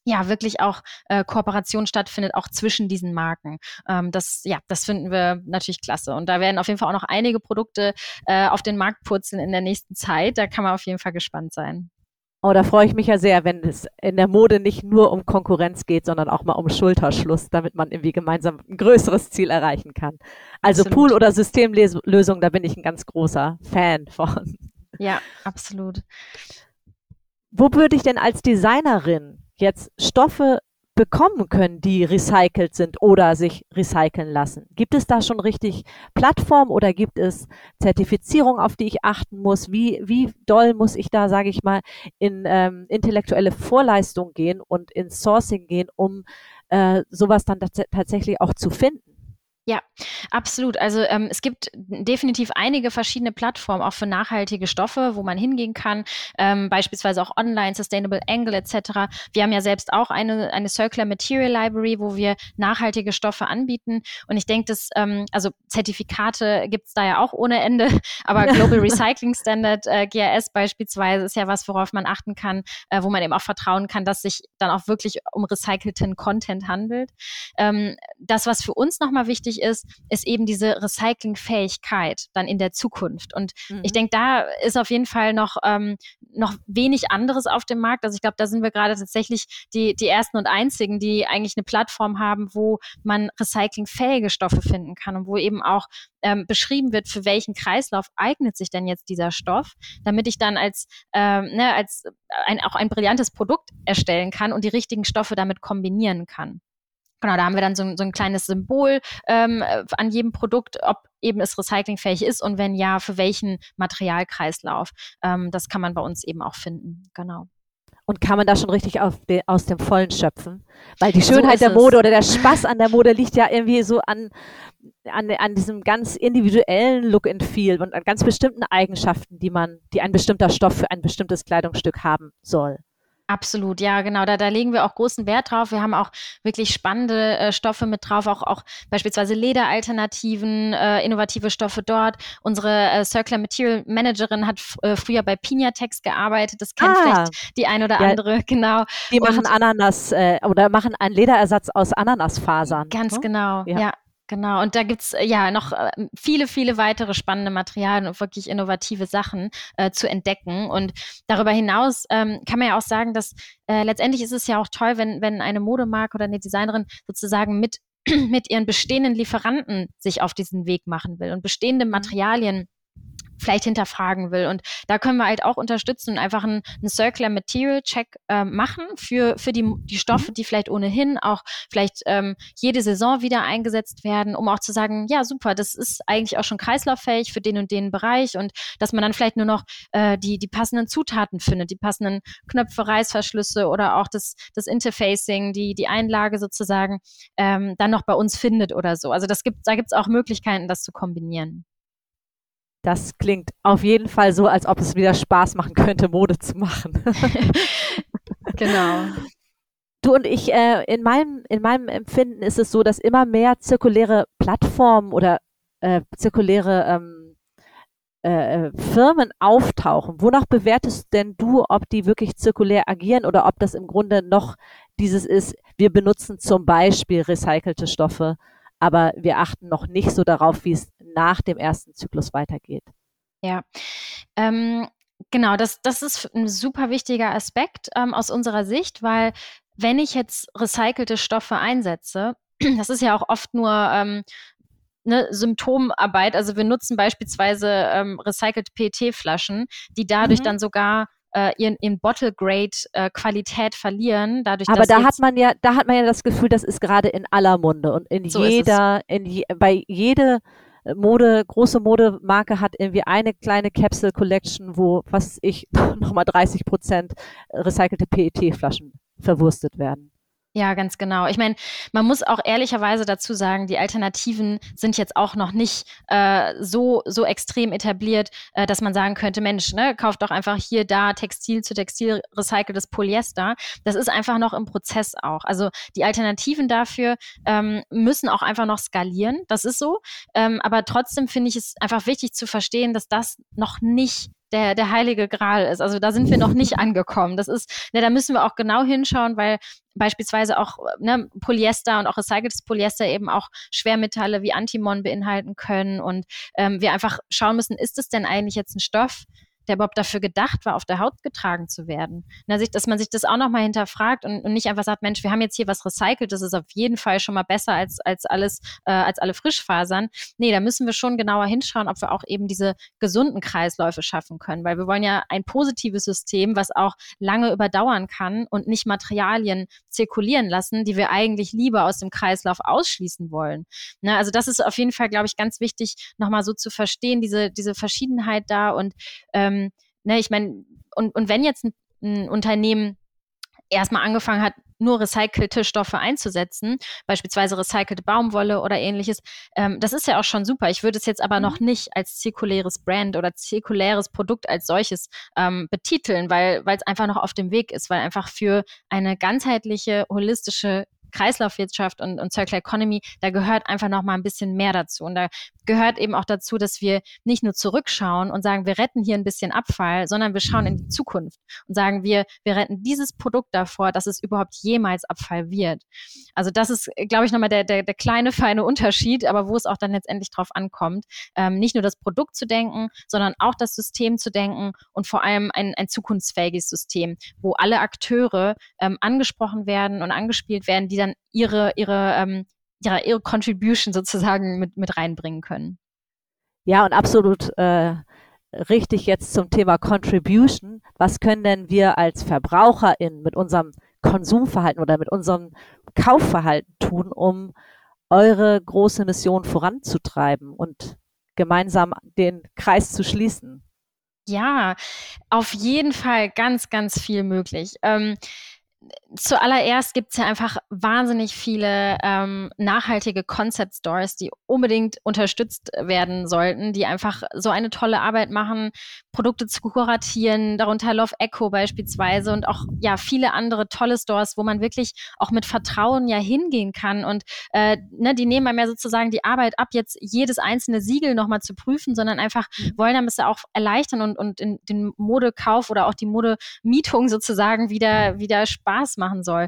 ja wirklich auch äh, Kooperation stattfindet, auch zwischen diesen Marken. Ähm, das, ja, das finden wir natürlich klasse. Und da werden auf jeden Fall auch noch einige Produkte äh, auf den Markt purzeln in der nächsten Zeit. Da kann man auf jeden Fall gespannt sein. Oh, da freue ich mich ja sehr, wenn es in der Mode nicht nur um Konkurrenz geht, sondern auch mal um Schulterschluss, damit man irgendwie gemeinsam ein größeres Ziel erreichen kann. Also absolut. Pool- oder Systemlösung, da bin ich ein ganz großer Fan von. Ja, absolut. Wo würde ich denn als Designerin jetzt Stoffe bekommen können, die recycelt sind oder sich recyceln lassen? Gibt es da schon richtig Plattform oder gibt es Zertifizierung, auf die ich achten muss? Wie, wie doll muss ich da, sage ich mal, in ähm, intellektuelle Vorleistung gehen und in Sourcing gehen, um äh, sowas dann tatsächlich auch zu finden? Ja, absolut. Also ähm, es gibt definitiv einige verschiedene Plattformen auch für nachhaltige Stoffe, wo man hingehen kann, ähm, beispielsweise auch online, Sustainable Angle etc. Wir haben ja selbst auch eine, eine Circular Material Library, wo wir nachhaltige Stoffe anbieten. Und ich denke, dass ähm, also Zertifikate gibt es da ja auch ohne Ende, aber Global Recycling Standard, äh, GRS beispielsweise, ist ja was, worauf man achten kann, äh, wo man eben auch vertrauen kann, dass sich dann auch wirklich um recycelten Content handelt. Ähm, das, was für uns nochmal wichtig wichtig ist, ist eben diese Recyclingfähigkeit dann in der Zukunft. Und mhm. ich denke, da ist auf jeden Fall noch, ähm, noch wenig anderes auf dem Markt. Also ich glaube, da sind wir gerade tatsächlich die, die ersten und einzigen, die eigentlich eine Plattform haben, wo man recyclingfähige Stoffe finden kann und wo eben auch ähm, beschrieben wird, für welchen Kreislauf eignet sich denn jetzt dieser Stoff, damit ich dann als, ähm, ne, als ein, auch ein brillantes Produkt erstellen kann und die richtigen Stoffe damit kombinieren kann. Genau, da haben wir dann so, so ein kleines Symbol ähm, äh, an jedem Produkt, ob eben es recyclingfähig ist und wenn ja, für welchen Materialkreislauf. Ähm, das kann man bei uns eben auch finden. Genau. Und kann man da schon richtig de, aus dem Vollen schöpfen? Weil die Schönheit so der Mode es. oder der Spaß an der Mode liegt ja irgendwie so an, an, an diesem ganz individuellen Look and Feel und an ganz bestimmten Eigenschaften, die man, die ein bestimmter Stoff für ein bestimmtes Kleidungsstück haben soll. Absolut, ja, genau. Da, da legen wir auch großen Wert drauf. Wir haben auch wirklich spannende äh, Stoffe mit drauf, auch, auch beispielsweise Lederalternativen, äh, innovative Stoffe dort. Unsere äh, Circular Material Managerin hat äh, früher bei Pinatex gearbeitet. Das kennt ah, vielleicht die ein oder ja, andere, genau. Die machen Und, Ananas äh, oder machen einen Lederersatz aus Ananasfasern. Ganz ne? genau, ja. ja. Genau, und da gibt's äh, ja noch äh, viele, viele weitere spannende Materialien und wirklich innovative Sachen äh, zu entdecken. Und darüber hinaus ähm, kann man ja auch sagen, dass äh, letztendlich ist es ja auch toll, wenn, wenn eine Modemarke oder eine Designerin sozusagen mit, mit ihren bestehenden Lieferanten sich auf diesen Weg machen will und bestehende mhm. Materialien vielleicht hinterfragen will. Und da können wir halt auch unterstützen und einfach einen, einen Circular Material Check äh, machen für, für die, die Stoffe, mhm. die vielleicht ohnehin auch vielleicht ähm, jede Saison wieder eingesetzt werden, um auch zu sagen, ja, super, das ist eigentlich auch schon kreislauffähig für den und den Bereich und dass man dann vielleicht nur noch äh, die, die passenden Zutaten findet, die passenden Knöpfe, Reißverschlüsse oder auch das, das Interfacing, die, die Einlage sozusagen, ähm, dann noch bei uns findet oder so. Also das gibt, da gibt es auch Möglichkeiten, das zu kombinieren. Das klingt auf jeden Fall so, als ob es wieder Spaß machen könnte, Mode zu machen. genau. Du und ich, äh, in, meinem, in meinem Empfinden ist es so, dass immer mehr zirkuläre Plattformen oder äh, zirkuläre ähm, äh, Firmen auftauchen. Wonach bewertest denn du, ob die wirklich zirkulär agieren oder ob das im Grunde noch dieses ist, wir benutzen zum Beispiel recycelte Stoffe aber wir achten noch nicht so darauf, wie es nach dem ersten Zyklus weitergeht. Ja, ähm, genau, das, das ist ein super wichtiger Aspekt ähm, aus unserer Sicht, weil wenn ich jetzt recycelte Stoffe einsetze, das ist ja auch oft nur ähm, eine Symptomarbeit. Also wir nutzen beispielsweise ähm, recycelte PET-Flaschen, die dadurch mhm. dann sogar äh, ihren, ihren Bottle Grade äh, Qualität verlieren. Dadurch, Aber da hat man ja, da hat man ja das Gefühl, das ist gerade in aller Munde und in so jeder, in je, bei jede Mode, große Modemarke hat irgendwie eine kleine Capsule Collection, wo, was ich, nochmal 30 Prozent recycelte PET-Flaschen verwurstet werden. Ja, ganz genau. Ich meine, man muss auch ehrlicherweise dazu sagen, die Alternativen sind jetzt auch noch nicht äh, so, so extrem etabliert, äh, dass man sagen könnte, Mensch, ne, kauft doch einfach hier, da Textil zu Textil recyceltes Polyester. Das ist einfach noch im Prozess auch. Also die Alternativen dafür ähm, müssen auch einfach noch skalieren. Das ist so. Ähm, aber trotzdem finde ich es einfach wichtig zu verstehen, dass das noch nicht der, der heilige Gral ist. Also da sind wir noch nicht angekommen. Das ist, ne, da müssen wir auch genau hinschauen, weil beispielsweise auch ne, Polyester und auch recyceltes Polyester eben auch Schwermetalle wie Antimon beinhalten können und ähm, wir einfach schauen müssen, ist es denn eigentlich jetzt ein Stoff, der überhaupt dafür gedacht war, auf der Haut getragen zu werden. dass man sich das auch nochmal hinterfragt und, und, nicht einfach sagt, Mensch, wir haben jetzt hier was recycelt, das ist auf jeden Fall schon mal besser als, als alles, äh, als alle Frischfasern. Nee, da müssen wir schon genauer hinschauen, ob wir auch eben diese gesunden Kreisläufe schaffen können, weil wir wollen ja ein positives System, was auch lange überdauern kann und nicht Materialien zirkulieren lassen, die wir eigentlich lieber aus dem Kreislauf ausschließen wollen. Ne, also das ist auf jeden Fall, glaube ich, ganz wichtig, nochmal so zu verstehen, diese, diese Verschiedenheit da und ähm, ne, ich meine, und, und wenn jetzt ein, ein Unternehmen erstmal angefangen hat, nur recycelte Stoffe einzusetzen, beispielsweise recycelte Baumwolle oder ähnliches. Ähm, das ist ja auch schon super. Ich würde es jetzt aber mhm. noch nicht als zirkuläres Brand oder zirkuläres Produkt als solches ähm, betiteln, weil es einfach noch auf dem Weg ist, weil einfach für eine ganzheitliche, holistische Kreislaufwirtschaft und, und Circular Economy, da gehört einfach noch mal ein bisschen mehr dazu. Und da gehört eben auch dazu, dass wir nicht nur zurückschauen und sagen, wir retten hier ein bisschen Abfall, sondern wir schauen in die Zukunft und sagen, wir, wir retten dieses Produkt davor, dass es überhaupt jemals Abfall wird. Also das ist, glaube ich, nochmal der, der, der kleine, feine Unterschied, aber wo es auch dann letztendlich drauf ankommt, ähm, nicht nur das Produkt zu denken, sondern auch das System zu denken und vor allem ein, ein zukunftsfähiges System, wo alle Akteure ähm, angesprochen werden und angespielt werden, die dann ihre, ihre, ähm, ihre, ihre Contribution sozusagen mit, mit reinbringen können. Ja, und absolut äh, richtig jetzt zum Thema Contribution. Was können denn wir als VerbraucherInnen mit unserem Konsumverhalten oder mit unserem Kaufverhalten tun, um eure große Mission voranzutreiben und gemeinsam den Kreis zu schließen? Ja, auf jeden Fall ganz, ganz viel möglich. Ähm, zuallererst gibt es ja einfach wahnsinnig viele ähm, nachhaltige Concept Stores, die unbedingt unterstützt werden sollten, die einfach so eine tolle Arbeit machen, Produkte zu kuratieren, darunter Love Echo beispielsweise und auch ja viele andere tolle Stores, wo man wirklich auch mit Vertrauen ja hingehen kann und äh, ne, die nehmen einem ja sozusagen die Arbeit ab, jetzt jedes einzelne Siegel nochmal zu prüfen, sondern einfach mhm. wollen damit auch erleichtern und, und in, den Modekauf oder auch die Modemietung sozusagen wieder, wieder Spaß machen soll.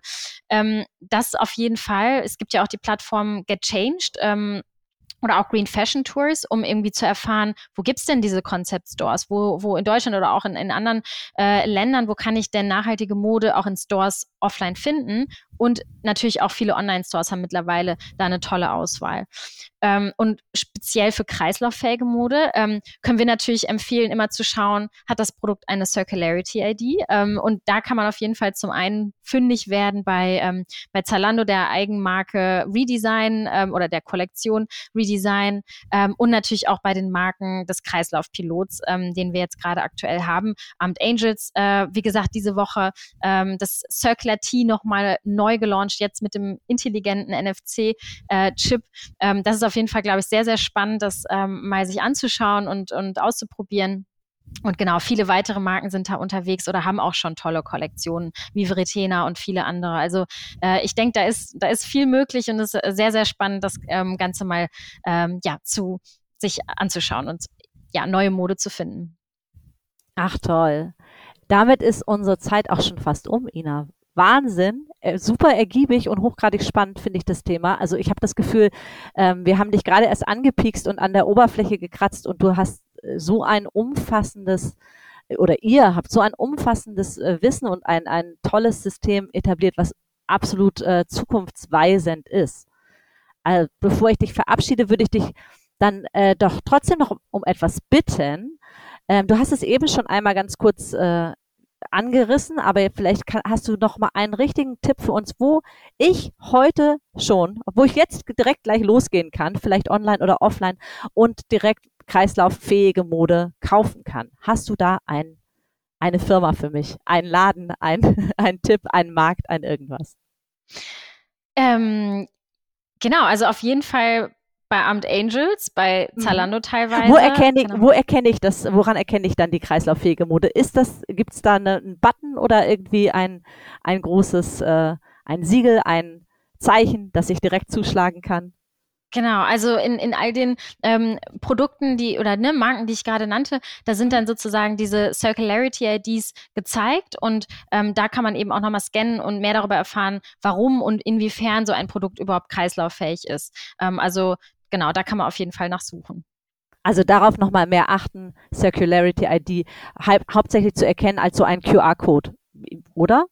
Ähm, das auf jeden Fall. Es gibt ja auch die Plattform Get Changed. Ähm, oder auch Green Fashion Tours, um irgendwie zu erfahren, wo gibt es denn diese Concept Stores, wo, wo in Deutschland oder auch in, in anderen äh, Ländern, wo kann ich denn nachhaltige Mode auch in Stores offline finden und natürlich auch viele Online-Stores haben mittlerweile da eine tolle Auswahl. Ähm, und speziell für kreislauffähige Mode ähm, können wir natürlich empfehlen, immer zu schauen, hat das Produkt eine Circularity-ID? Ähm, und da kann man auf jeden Fall zum einen fündig werden bei, ähm, bei Zalando der Eigenmarke Redesign ähm, oder der Kollektion Redesign ähm, und natürlich auch bei den Marken des Kreislaufpilots, den wir jetzt gerade aktuell haben. Amt Angels, äh, wie gesagt, diese Woche das Circular T nochmal neu gelauncht, jetzt mit dem intelligenten NFC-Chip. Äh, das ist auf jeden Fall, glaube ich, sehr, sehr spannend, das ähm, mal sich anzuschauen und, und auszuprobieren. Und genau, viele weitere Marken sind da unterwegs oder haben auch schon tolle Kollektionen, wie Veretena und viele andere. Also äh, ich denke, da ist, da ist viel möglich und es ist sehr, sehr spannend, das ähm, Ganze mal ähm, ja, zu sich anzuschauen und ja, neue Mode zu finden. Ach toll. Damit ist unsere Zeit auch schon fast um, Ina. Wahnsinn, äh, super ergiebig und hochgradig spannend finde ich das Thema. Also ich habe das Gefühl, ähm, wir haben dich gerade erst angepiekst und an der Oberfläche gekratzt und du hast äh, so ein umfassendes oder ihr habt so ein umfassendes äh, Wissen und ein, ein tolles System etabliert, was absolut äh, zukunftsweisend ist. Also, bevor ich dich verabschiede, würde ich dich dann äh, doch trotzdem noch um etwas bitten. Ähm, du hast es eben schon einmal ganz kurz äh, angerissen, aber vielleicht kann, hast du noch mal einen richtigen Tipp für uns, wo ich heute schon, wo ich jetzt direkt gleich losgehen kann, vielleicht online oder offline und direkt kreislauffähige Mode kaufen kann. Hast du da ein, eine Firma für mich, einen Laden, ein, ein Tipp, einen Markt, ein irgendwas? Ähm, genau, also auf jeden Fall bei Amt Angels, bei mhm. Zalando mhm. teilweise. Wo erkenne ich, genau. wo erkenne ich das, woran erkenne ich dann die kreislauffähige Mode? Ist das, gibt es da eine, einen Button oder irgendwie ein, ein großes, äh, ein Siegel, ein Zeichen, das ich direkt zuschlagen kann? Genau, also in, in all den ähm, Produkten, die oder ne, Marken, die ich gerade nannte, da sind dann sozusagen diese Circularity-IDs gezeigt und ähm, da kann man eben auch nochmal scannen und mehr darüber erfahren, warum und inwiefern so ein Produkt überhaupt kreislauffähig ist. Ähm, also genau, da kann man auf jeden Fall nachsuchen. Also darauf nochmal mehr achten, Circularity ID hauptsächlich zu erkennen als so ein QR-Code, oder?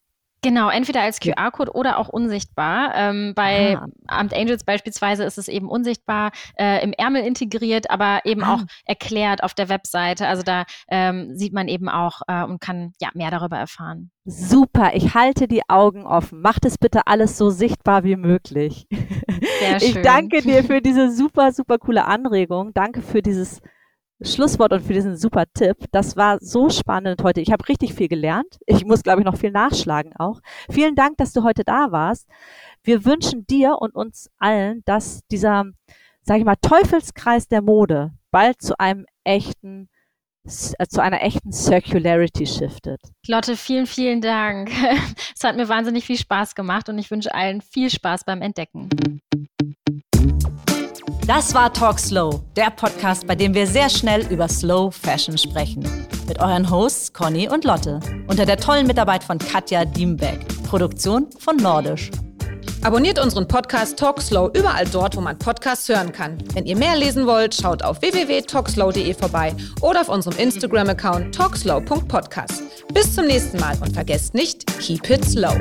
Genau, entweder als QR-Code oder auch unsichtbar. Ähm, bei ah. Amt Angels beispielsweise ist es eben unsichtbar äh, im Ärmel integriert, aber eben ah. auch erklärt auf der Webseite. Also da ähm, sieht man eben auch äh, und kann ja mehr darüber erfahren. Super, ich halte die Augen offen. Macht es bitte alles so sichtbar wie möglich. Sehr schön. Ich danke dir für diese super, super coole Anregung. Danke für dieses Schlusswort und für diesen super Tipp. Das war so spannend heute. Ich habe richtig viel gelernt. Ich muss, glaube ich, noch viel nachschlagen auch. Vielen Dank, dass du heute da warst. Wir wünschen dir und uns allen, dass dieser, sage ich mal, Teufelskreis der Mode bald zu einem echten äh, zu einer echten Circularity shiftet. Lotte, vielen, vielen Dank. Es hat mir wahnsinnig viel Spaß gemacht und ich wünsche allen viel Spaß beim Entdecken. Das war Talk Slow, der Podcast, bei dem wir sehr schnell über Slow Fashion sprechen. Mit euren Hosts Conny und Lotte. Unter der tollen Mitarbeit von Katja Diembeck. Produktion von Nordisch. Abonniert unseren Podcast Talk Slow überall dort, wo man Podcasts hören kann. Wenn ihr mehr lesen wollt, schaut auf www.talkslow.de vorbei oder auf unserem Instagram-Account talkslow.podcast. Bis zum nächsten Mal und vergesst nicht, keep it slow.